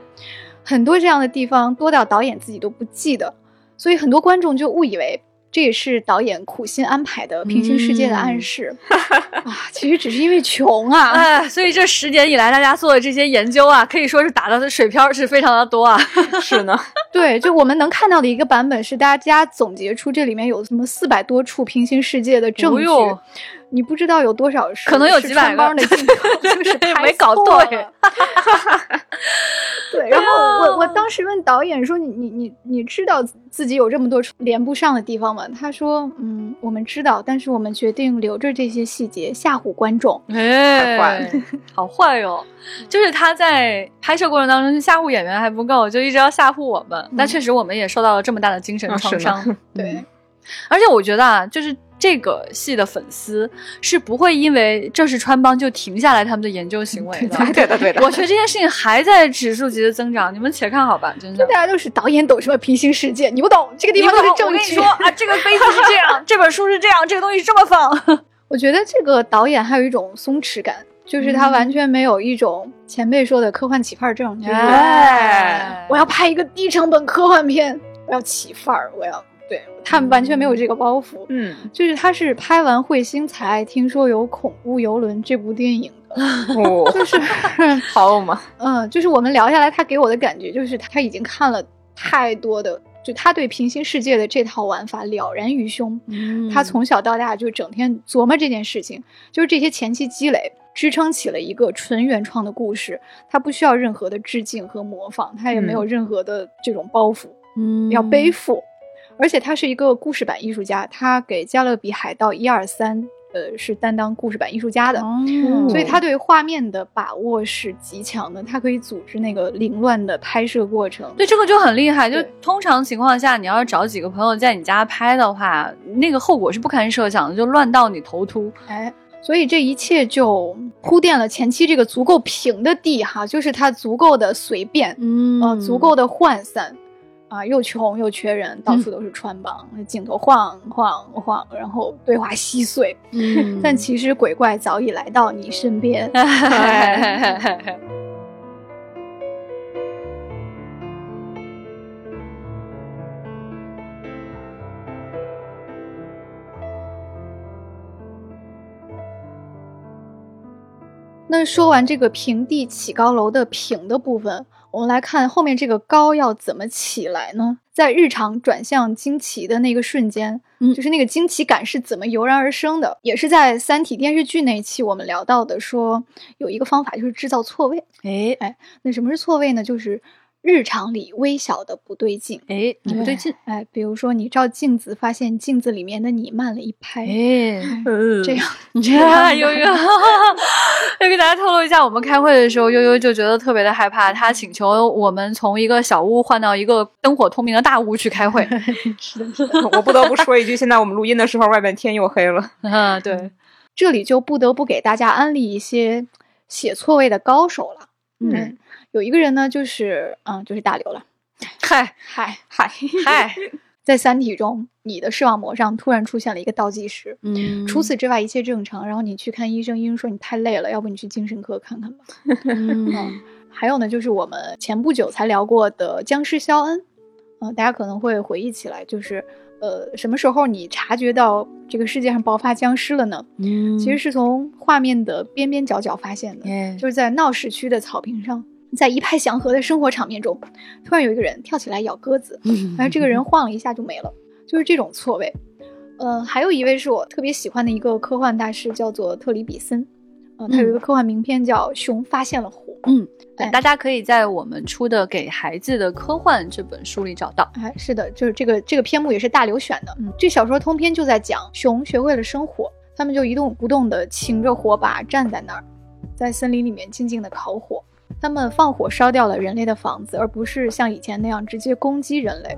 很多这样的地方多到导演自己都不记得，所以很多观众就误以为。这也是导演苦心安排的平行世界的暗示、啊！其实只是因为穷啊！哎，所以这十年以来，大家做的这些研究啊，可以说是打的水漂是非常的多啊。是呢，对，就我们能看到的一个版本是大家总结出这里面有什么四百多处平行世界的证据，你不知道有多少是可能有几百个的镜头，就是拍没搞错对了 对，然后我我当时问导演说：“你你你你知道自己有这么多连不上的地方吗？”他说：“嗯，我们知道，但是我们决定留着这些细节吓唬观众。哎，坏好坏哟！就是他在拍摄过程当中吓唬演员还不够，就一直要吓唬我们。但确实我们也受到了这么大的精神创呢伤。对，而且我觉得啊，就是这个戏的粉丝是不会因为这是穿帮就停下来他们的研究行为的。对对的对的我。觉得这件事情还在指数级的增长，你们且看好吧，真的大。家都是导演懂什么平行世界，你不懂，这个地方都是证据。我跟你说啊，这个杯子是这样，这本书是这样，这个东西是这么放。我觉得这个导演还有一种松弛感，就是他嗯完全没有一种前辈说的科幻起范儿症，就是哎我要拍一个低成本科幻片，我要起范儿，我要对。他们完全没有这个包袱。嗯，就是他是拍完《彗星》才听说有《恐怖游轮》这部电影的，哦，就是 好嘛，嗯，就是我们聊下来，他给我的感觉就是他已经看了太多的，就他对平行世界的这套玩法了然于胸。嗯。他从小到大就整天琢磨这件事情，就是这些前期积累支撑起了一个纯原创的故事，他不需要任何的致敬和模仿，他也没有任何的这种包袱、嗯。要背负，而且他是一个故事版艺术家，他给《加勒比海盗》一二三，呃，是担当故事版艺术家的。哦所以他对画面的把握是极强的，他可以组织那个凌乱的拍摄过程。对这个就很厉害。就通常情况下，你要是找几个朋友在你家拍的话，那个后果是不堪设想的，就乱到你头秃。哎，所以这一切就铺垫了前期这个足够平的地哈，就是它足够的随便，嗯呃，足够的涣散，啊、又穷又缺人，到处都是穿帮，镜头晃晃晃，然后对话稀碎，嗯 但其实鬼怪早已来到你身边。那说完这个平地起高楼的平的部分，我们来看后面这个高要怎么起来呢？在日常转向惊奇的那个瞬间，嗯就是那个惊奇感是怎么油然而生的，也是在《三体》电视剧那一期我们聊到的，说有一个方法就是制造错位。哎那什么是错位呢？就是日常里微小的不对劲。哎，你不对劲，哎，比如说你照镜子，发现镜子里面的你慢了一拍，哎，这样 这样悠悠，要给大家透露一下，我们开会的时候，悠悠就觉得特别的害怕，他请求我们从一个小屋换到一个灯火通明的大屋去开会。是的我不得不说一句，现在我们录音的时候，外面天又黑了。嗯，对，这里就不得不给大家安利一些写错位的高手了。嗯，有一个人呢，就是嗯，就是大刘了。嗨嗨，嗨，嗨，在《三体》中，你的视网膜上突然出现了一个倒计时。嗯除此之外，一切正常。然后你去看医生，医生说你太累了，要不你去精神科看看吧。嗯还有呢，就是我们前不久才聊过的僵尸肖恩，嗯、大家可能会回忆起来，就是呃，什么时候你察觉到这个世界上爆发僵尸了呢？嗯其实是从画面的边边角角发现的，嗯就是在闹市区的草坪上，在一派祥和的生活场面中，突然有一个人跳起来咬鸽子，然后这个人晃了一下就没了，就是这种错位。呃，还有一位是我特别喜欢的一个科幻大师，叫做特里比森。呃，他有一个科幻名篇叫《熊发现了火》。嗯，哎大家可以在我们出的《给孩子的科幻》这本书里找到。哎，是的，就是这个这个篇目也是大刘选的。嗯，这小说通篇就在讲熊学会了生火，他们就一动不动地擎着火把站在那儿，在森林里面静静地烤火。他们放火烧掉了人类的房子，而不是像以前那样直接攻击人类。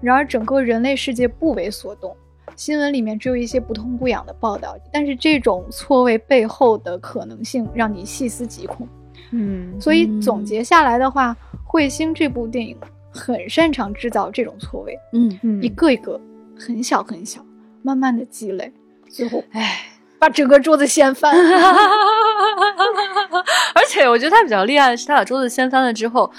然而，整个人类世界不为所动。新闻里面只有一些不痛不痒的报道，但是这种错位背后的可能性让你细思极恐。嗯，所以总结下来的话，彗星》这部电影很擅长制造这种错位。嗯，嗯一个一个很小很小，慢慢的积累，最后哎。把整个桌子掀翻。而且我觉得他比较厉害的是，他把桌子掀翻了之后，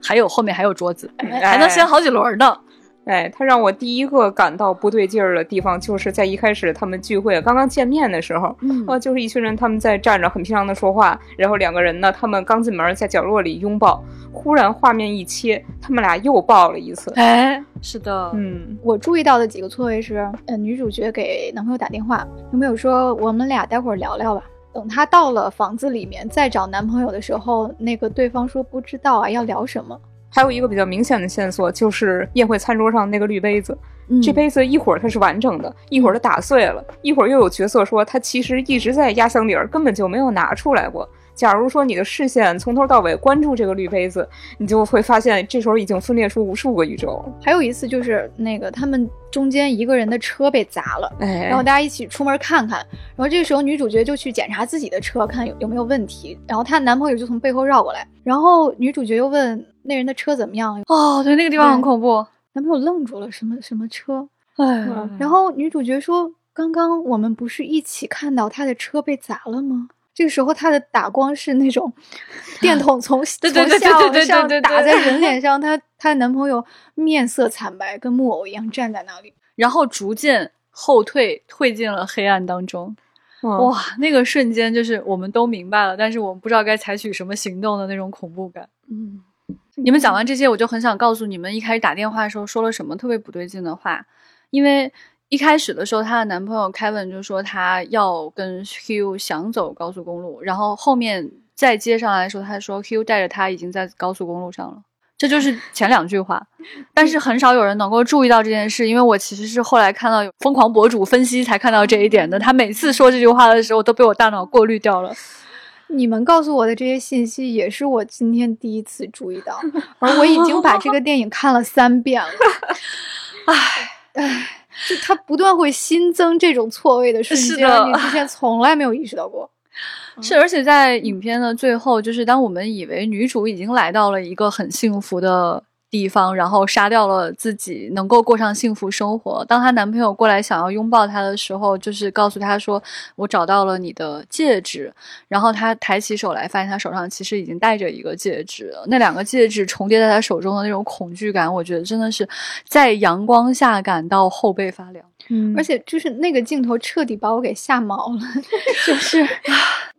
还有后面还有桌子，还能掀好几轮呢。哎，他让我第一个感到不对劲儿的地方，就是在一开始他们聚会刚刚见面的时候，嗯呃，就是一群人他们在站着很平常的说话，然后两个人呢，他们刚进门在角落里拥抱，忽然画面一切，他们俩又抱了一次。哎，是的，嗯我注意到的几个错位是，呃，女主角给男朋友打电话，男朋友说我们俩待会儿聊聊吧。等她到了房子里面再找男朋友的时候，那个对方说不知道啊，要聊什么。还有一个比较明显的线索，就是宴会餐桌上那个绿杯子，嗯这杯子一会儿它是完整的，一会儿它打碎了，一会儿又有角色说它其实一直在压箱底儿，根本就没有拿出来过。假如说你的视线从头到尾关注这个绿杯子，你就会发现这时候已经分裂出无数个宇宙。还有一次就是那个他们中间一个人的车被砸了，哎，然后大家一起出门看看，然后这个时候女主角就去检查自己的车，看有有没有问题，然后她男朋友就从背后绕过来，然后女主角又问那人的车怎么样，哦，对，那个地方很恐怖。男朋友愣住了，什么什么车？哎，然后女主角说：“刚刚我们不是一起看到他的车被砸了吗？”这个时候，他的打光是那种 电筒从对对对从下往上打在人脸上，她她男朋友面色惨白，跟木偶一样站在那里。然后逐渐后退，退进了黑暗当中。哇，那个瞬间就是我们都明白了，但是我们不知道该采取什么行动的那种恐怖感。嗯，你们讲完这些，我就很想告诉你们，一开始打电话的时候说了什么特别不对劲的话，因为一开始的时候，她的男朋友 Kevin 就说他要跟 Hugh 想走高速公路，然后后面再接上来说，他说 Hugh 带着他已经在高速公路上了。这就是前两句话，但是很少有人能够注意到这件事，因为我其实是后来看到有疯狂博主分析才看到这一点的。他每次说这句话的时候，都被我大脑过滤掉了。你们告诉我的这些信息，也是我今天第一次注意到，而我已经把这个电影看了三遍了。唉唉，就它不断会新增这种错位的瞬间，你之前从来没有意识到过。是，而且在影片的最后，就是当我们以为女主已经来到了一个很幸福的地方，然后杀掉了自己，能够过上幸福生活。当她男朋友过来想要拥抱她的时候，就是告诉她说：“我找到了你的戒指。”然后她抬起手来，发现她手上其实已经戴着一个戒指。那两个戒指重叠在她手中的那种恐惧感，我觉得真的是在阳光下感到后背发凉。嗯而且就是那个镜头彻底把我给吓毛了，就是，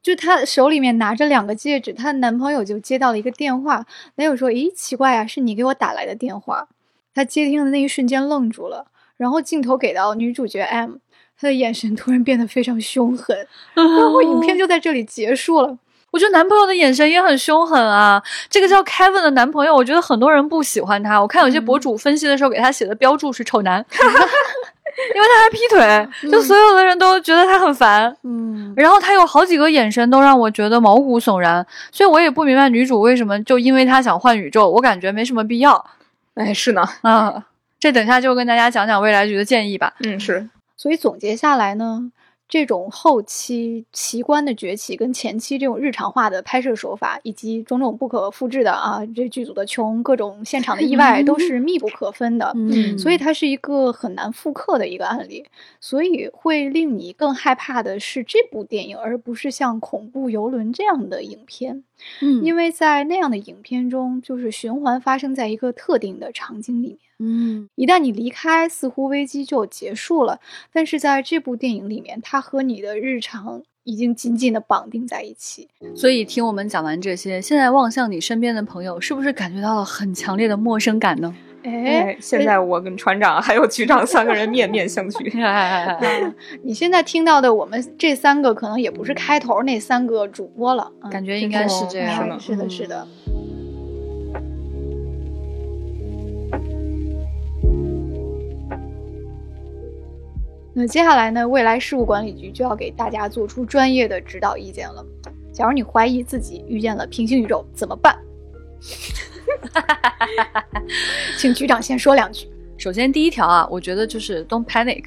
就她手里面拿着两个戒指，她的男朋友就接到了一个电话，男友说：“咦，奇怪啊，是你给我打来的电话。”他接听的那一瞬间愣住了，然后镜头给到女主角 M，她的眼神突然变得非常凶狠，然后影片就在这里结束了。我觉得男朋友的眼神也很凶狠啊。这个叫 Kevin 的男朋友，我觉得很多人不喜欢他。我看有些博主分析的时候给他写的标注是丑男，因为他还劈腿，就所有的人都觉得他很烦。嗯，然后他有好几个眼神都让我觉得毛骨悚然，所以我也不明白女主为什么就因为他想换宇宙，我感觉没什么必要。哎，是呢，啊，这等下就跟大家讲讲未来局的建议吧。嗯，是。所以总结下来呢。这种后期奇观的崛起，跟前期这种日常化的拍摄手法，以及种种不可复制的啊，这剧组的穷，各种现场的意外，都是密不可分的。嗯，所以它是一个很难复刻的一个案例。所以会令你更害怕的是这部电影，而不是像恐怖游轮这样的影片。嗯，因为在那样的影片中，就是循环发生在一个特定的场景里面。嗯，一旦你离开，似乎危机就结束了。但是在这部电影里面，它和你的日常已经紧紧的绑定在一起。所以听我们讲完这些，现在望向你身边的朋友，是不是感觉到了很强烈的陌生感呢？哎，现在我跟船长还有局长三个人面面相觑。你现在听到的我们这三个，可能也不是开头那三个主播了，感觉应该是这样。是的，是的。那接下来呢？未来事务管理局就要给大家做出专业的指导意见了。假如你怀疑自己遇见了平行宇宙，怎么办？请局长先说两句。首先，第一条啊，我觉得就是 Don't panic，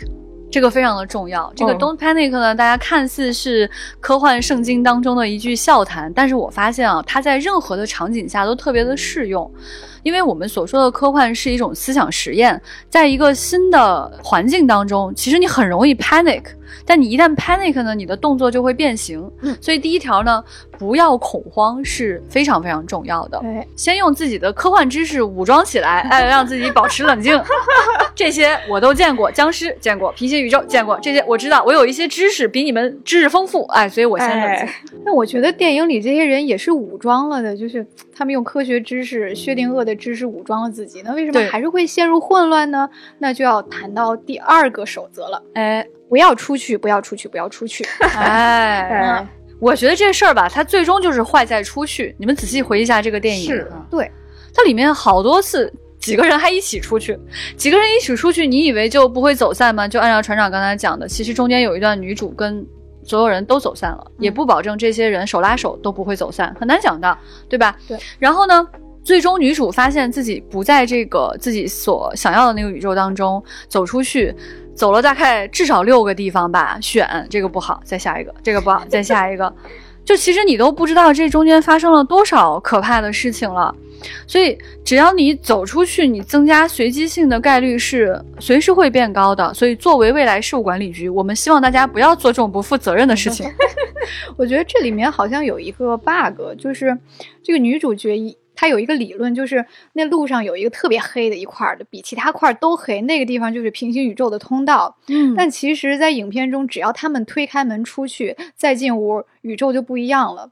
这个非常的重要。这个 Don't panic 呢，大家看似是科幻圣经当中的一句笑谈，但是我发现啊，它在任何的场景下都特别的适用。因为我们所说的科幻是一种思想实验，在一个新的环境当中，其实你很容易 panic。但你一旦 panic 呢，你的动作就会变形。嗯，所以第一条呢，不要恐慌是非常非常重要的。哎，先用自己的科幻知识武装起来，哎，让自己保持冷静。这些我都见过，僵尸见过，平行宇宙见过，这些我知道。我有一些知识比你们知识丰富，哎，所以我先冷静。那我觉得电影里这些人也是武装了的，就是他们用科学知识、薛定谔的知识武装了自己。那为什么还是会陷入混乱呢？那就要谈到第二个守则了。哎。不要出去，不要出去，不要出去！哎，我觉得这事儿吧，它最终就是坏在出去。你们仔细回忆一下这个电影，是，对，它里面好多次几个人还一起出去，几个人一起出去，你以为就不会走散吗？就按照船长刚才讲的，其实中间有一段女主跟所有人都走散了，也不保证这些人手拉手都不会走散，很难讲的，对吧？对。然后呢，最终女主发现自己不在这个自己所想要的那个宇宙当中走出去。走了大概至少六个地方吧，选这个不好，再下一个，这个不好，再下一个，就其实你都不知道这中间发生了多少可怕的事情了。所以只要你走出去，你增加随机性的概率是随时会变高的。所以作为未来事务管理局，我们希望大家不要做这种不负责任的事情。我觉得这里面好像有一个 bug，就是这个女主角一。它有一个理论，就是那路上有一个特别黑的一块的，比其他块儿都黑，那个地方就是平行宇宙的通道。嗯，但其实，在影片中，只要他们推开门出去，再进屋，宇宙就不一样了。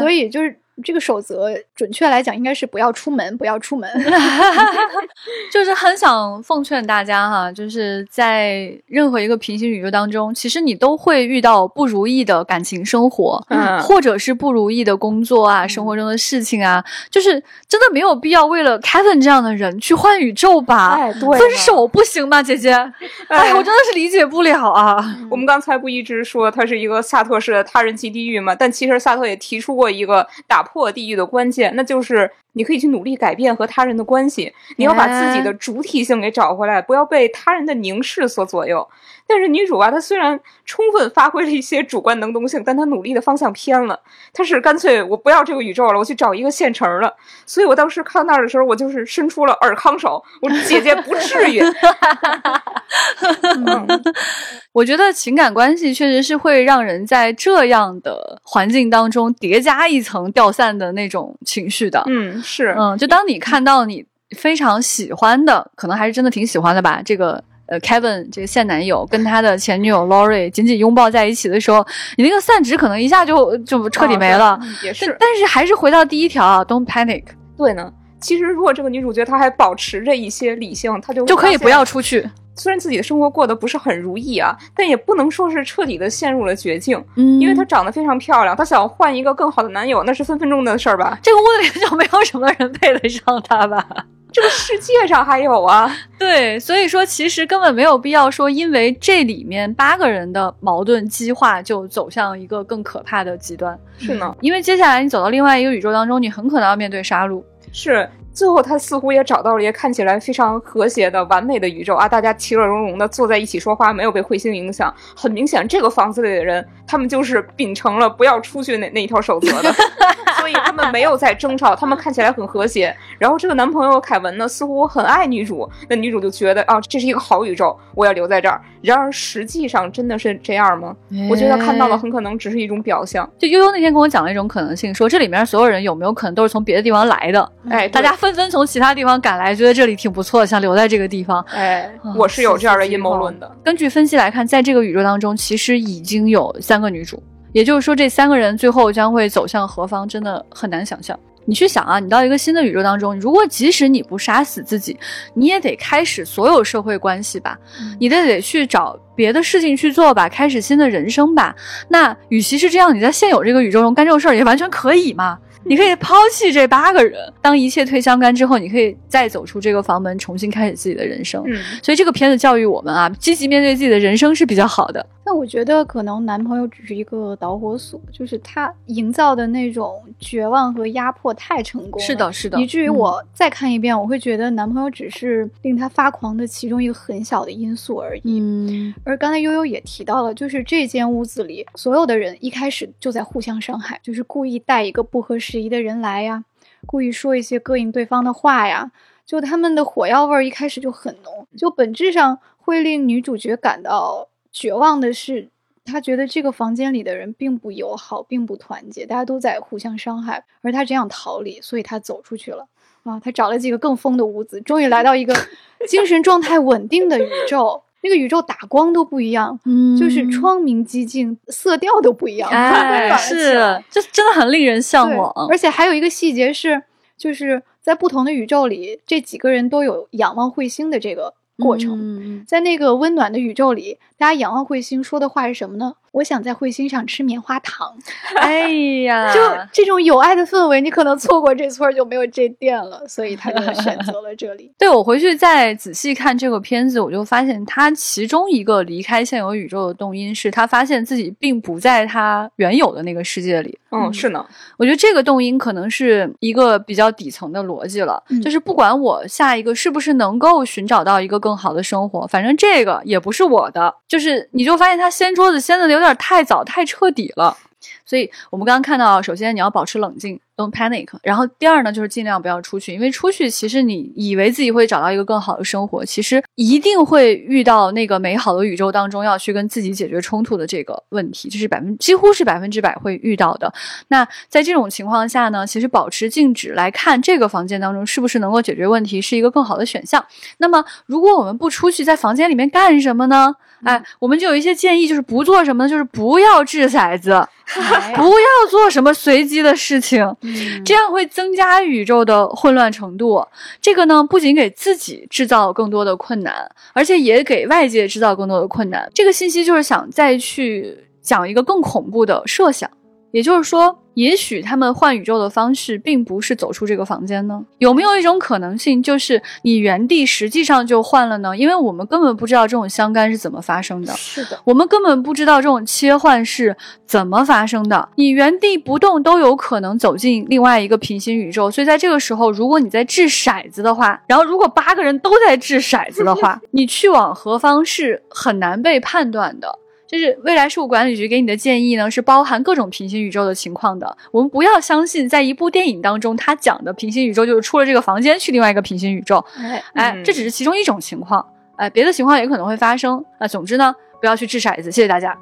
所以就是。这个守则准确来讲应该是不要出门，不要出门。就是很想奉劝大家哈，就是在任何一个平行宇宙当中，其实你都会遇到不如意的感情生活，嗯，或者是不如意的工作啊，生活中的事情啊，就是真的没有必要为了 Kevin 这样的人去换宇宙吧？哎，对，分手不行吗，姐姐？哎，我真的是理解不了啊。我们刚才不一直说他是一个萨特式的他人即地狱吗？但其实萨特也提出过一个打。破地狱的关键，那就是你可以去努力改变和他人的关系。你要把自己的主体性给找回来，不要被他人的凝视所左右。但是女主啊，她虽然充分发挥了一些主观能动性，但她努力的方向偏了。她是干脆我不要这个宇宙了，我去找一个现成的。所以我当时看那儿的时候，我就是伸出了尔康手，我说姐姐不至于。我觉得情感关系确实是会让人在这样的环境当中叠加一层掉散的那种情绪的。嗯，是，嗯，就当你看到你非常喜欢的，可能还是真的挺喜欢的吧，这个呃，Kevin 这个现男友跟他的前女友 Lori 紧紧拥抱在一起的时候，你那个散值可能一下就就彻底没了。也是，但是还是回到第一条啊，Don't panic。对呢。其实如果这个女主角她还保持着一些理性，她就就可以不要出去。虽然自己的生活过得不是很如意啊，但也不能说是彻底的陷入了绝境。嗯因为她长得非常漂亮，她想换一个更好的男友，那是分分钟的事儿吧？这个屋子里就没有什么人配得上她吧？这个世界上还有啊，对，所以说其实根本没有必要说，因为这里面八个人的矛盾激化，就走向一个更可怕的极端。是呢，因为接下来你走到另外一个宇宙当中，你很可能要面对杀戮。是。最后，他似乎也找到了一个看起来非常和谐的完美的宇宙啊！大家其乐融融的坐在一起说话，没有被彗星影响。很明显，这个房子里的人，他们就是秉承了不要出去那那一条守则的，所以他们没有在争吵，他们看起来很和谐。然后这个男朋友凯文呢，似乎很爱女主，那女主就觉得啊，这是一个好宇宙，我要留在这儿。然而实际上真的是这样吗？我觉得看到的很可能只是一种表象。就悠悠那天跟我讲了一种可能性，说这里面所有人有没有可能都是从别的地方来的？哎，大家纷纷从其他地方赶来，觉得这里挺不错，想留在这个地方。哎，哦我是有这样的阴谋论的。根据分析来看，在这个宇宙当中，其实已经有三个女主，也就是说，这三个人最后将会走向何方，真的很难想象。你去想啊，你到一个新的宇宙当中，如果即使你不杀死自己，你也得开始所有社会关系吧，你得得去找别的事情去做吧，开始新的人生吧。那与其是这样，你在现有这个宇宙中干这种事儿也完全可以嘛。你可以抛弃这八个人，当一切退相干之后，你可以再走出这个房门，重新开始自己的人生。嗯，所以这个片子教育我们啊，积极面对自己的人生是比较好的。但我觉得可能男朋友只是一个导火索，就是他营造的那种绝望和压迫太成功了。是的，是的，以至于嗯我再看一遍，我会觉得男朋友只是令他发狂的其中一个很小的因素而已。嗯而刚才悠悠也提到了，就是这间屋子里所有的人一开始就在互相伤害，就是故意带一个不合时宜的人来呀，故意说一些膈应对方的话呀，就他们的火药味儿一开始就很浓，就本质上会令女主角感到绝望的是。他觉得这个房间里的人并不友好，并不团结，大家都在互相伤害，而他只想逃离，所以他走出去了。啊，他找了几个更疯的屋子，终于来到一个 精神状态稳定的宇宙。那个宇宙打光都不一样，嗯就是窗明几净，色调都不一样，温哎，是，这真的很令人向往。而且还有一个细节是，就是在不同的宇宙里，这几个人都有仰望彗星的这个过程。嗯在那个温暖的宇宙里，大家仰望彗星说的话是什么呢？我想在彗星上吃棉花糖。哎呀，就这种有爱的氛围，你可能错过这村儿就没有这店了，所以他就选择了这里。对我回去再仔细看这个片子，我就发现他其中一个离开现有宇宙的动因是他发现自己并不在他原有的那个世界里。嗯，是呢，我觉得这个动因可能是一个比较底层的逻辑了，嗯就是不管我下一个是不是能够寻找到一个更好的生活，反正这个也不是我的，就是你就发现他掀桌子掀的有有点太早太彻底了。所以我们刚刚看到，首先你要保持冷静，don't panic。然后第二呢，就是尽量不要出去，因为出去其实你以为自己会找到一个更好的生活，其实一定会遇到那个美好的宇宙当中要去跟自己解决冲突的这个问题，这是百分几乎是百分之百会遇到的。那在这种情况下呢，其实保持静止来看这个房间当中是不是能够解决问题，是一个更好的选项。那么，如果我们不出去，在房间里面干什么呢？哎，我们就有一些建议，就是不做什么呢？就是不要掷骰子，哎 不要做什么随机的事情，嗯这样会增加宇宙的混乱程度。这个呢，不仅给自己制造更多的困难，而且也给外界制造更多的困难。这个信息就是想再去讲一个更恐怖的设想。也就是说，也许他们换宇宙的方式并不是走出这个房间呢？有没有一种可能性，就是你原地实际上就换了呢？因为我们根本不知道这种相干是怎么发生的。是的，我们根本不知道这种切换是怎么发生的，你原地不动都有可能走进另外一个平行宇宙。所以在这个时候，如果你在掷骰子的话，然后如果八个人都在掷骰子的话，你去往何方是很难被判断的。就是未来事务管理局给你的建议呢，是包含各种平行宇宙的情况的。我们不要相信，在一部电影当中，他讲的平行宇宙就是出了这个房间去另外一个平行宇宙。哎，这只是其中一种情况，哎，别的情况也可能会发生。啊，总之呢，不要去掷骰子。谢谢大家。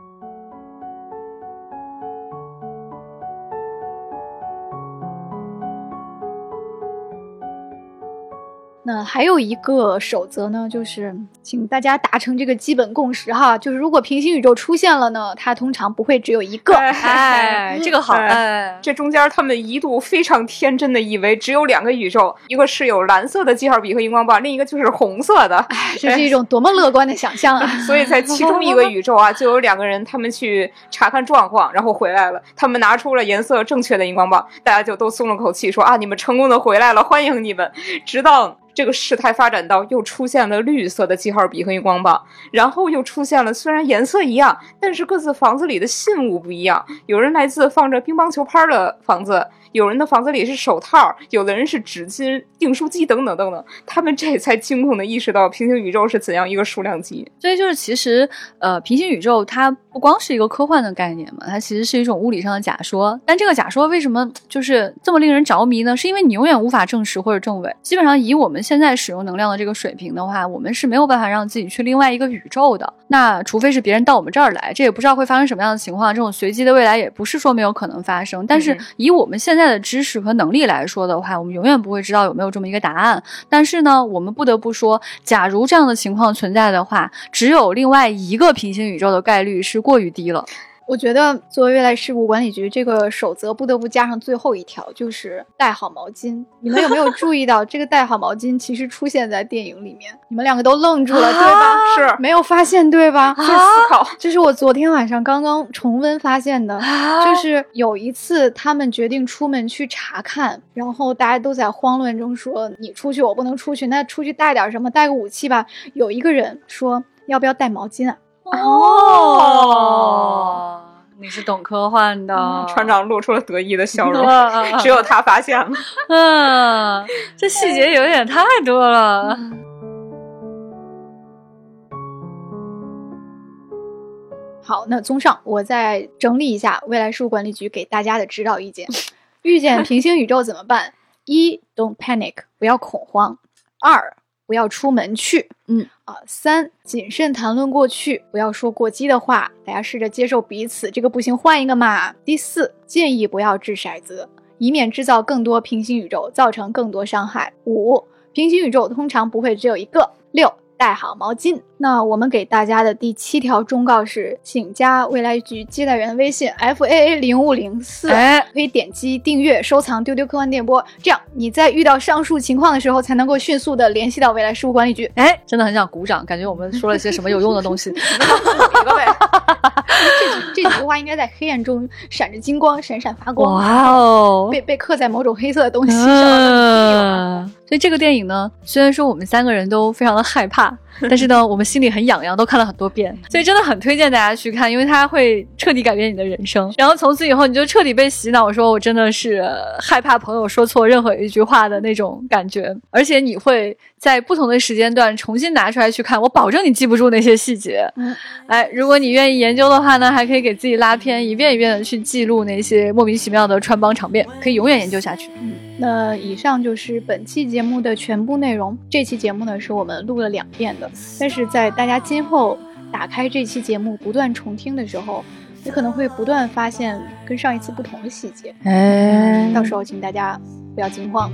那嗯，还有一个守则呢，就是请大家达成这个基本共识哈，就是如果平行宇宙出现了呢，它通常不会只有一个。哎，这个好，哎，这中间他们一度非常天真的以为只有两个宇宙，一个是有蓝色的记号笔和荧光棒，另一个就是红色的。哎，这是一种多么乐观的想象啊！所以在其中一个宇宙啊，就有两个人，他们去查看状况，然后回来了，他们拿出了颜色正确的荧光棒，大家就都松了口气，说啊，你们成功的回来了，欢迎你们。直到。这个事态发展到又出现了绿色的记号笔和荧光棒，然后又出现了虽然颜色一样，但是各自房子里的信物不一样。有人来自放着乒乓球拍的房子。有人的房子里是手套，有的人是纸巾、订书机等等等等，他们这才惊恐的意识到平行宇宙是怎样一个数量级。所以就是其实，呃，平行宇宙它不光是一个科幻的概念嘛，它其实是一种物理上的假说。但这个假说为什么就是这么令人着迷呢？是因为你永远无法证实或者证伪。基本上以我们现在使用能量的这个水平的话，我们是没有办法让自己去另外一个宇宙的。那除非是别人到我们这儿来，这也不知道会发生什么样的情况。这种随机的未来也不是说没有可能发生。但是以我们现在在的知识和能力来说的话，我们永远不会知道有没有这么一个答案。但是呢，我们不得不说，假如这样的情况存在的话，只有另外一个平行宇宙的概率是过于低了。我觉得作为未来事故管理局这个守则，不得不加上最后一条，就是带好毛巾。你们有没有 注意到，这个带好毛巾其实出现在电影里面？你们两个都愣住了，对吧？是没有发现对吧？去思考。这是我昨天晚上刚刚重温发现的，就是有一次他们决定出门去查看，然后大家都在慌乱中说：“你出去，我不能出去。那出去带点什么？带个武器吧。”有一个人说：“要不要带毛巾啊？”哦，你是懂科幻的，船长露出了得意的笑容，只有他发现了。嗯，这细节有点太多了。好，那综上，我再整理一下未来事务管理局给大家的指导意见：遇见平行宇宙怎么办？一，Don't panic，不要恐慌；二。不要出门去，嗯啊，三谨慎谈论过去，不要说过激的话，大家试着接受彼此，这个不行换一个嘛。第四，建议不要掷骰子，以免制造更多平行宇宙，造成更多伤害。五，平行宇宙通常不会只有一个。六。带好毛巾。那我们给大家的第七条忠告是，请加未来局接待员微信 f a a 零五零四，可以点击订阅、收藏丢丢科幻电波，这样你在遇到上述情况的时候，才能够迅速的联系到未来事务管理局。哎，真的很想鼓掌，感觉我们说了一些什么有用的东西。这这几句话应该在黑暗中闪着金光，闪闪发光。哇哦，被被刻在某种黑色的东西上。所以这个电影呢，虽然说我们三个人都非常的害怕。但是呢，我们心里很痒痒，都看了很多遍，所以真的很推荐大家去看，因为它会彻底改变你的人生。然后从此以后，你就彻底被洗脑，说我真的是害怕朋友说错任何一句话的那种感觉。而且你会在不同的时间段重新拿出来去看，我保证你记不住那些细节。哎，如果你愿意研究的话呢，还可以给自己拉片，一遍一遍的去记录那些莫名其妙的穿帮场面，可以永远研究下去。嗯，那以上就是本期节目的全部内容。这期节目呢，是我们录了两遍的。但是在大家今后打开这期节目不断重听的时候，你可能会不断发现跟上一次不同的细节。哎，到时候请大家不要惊慌。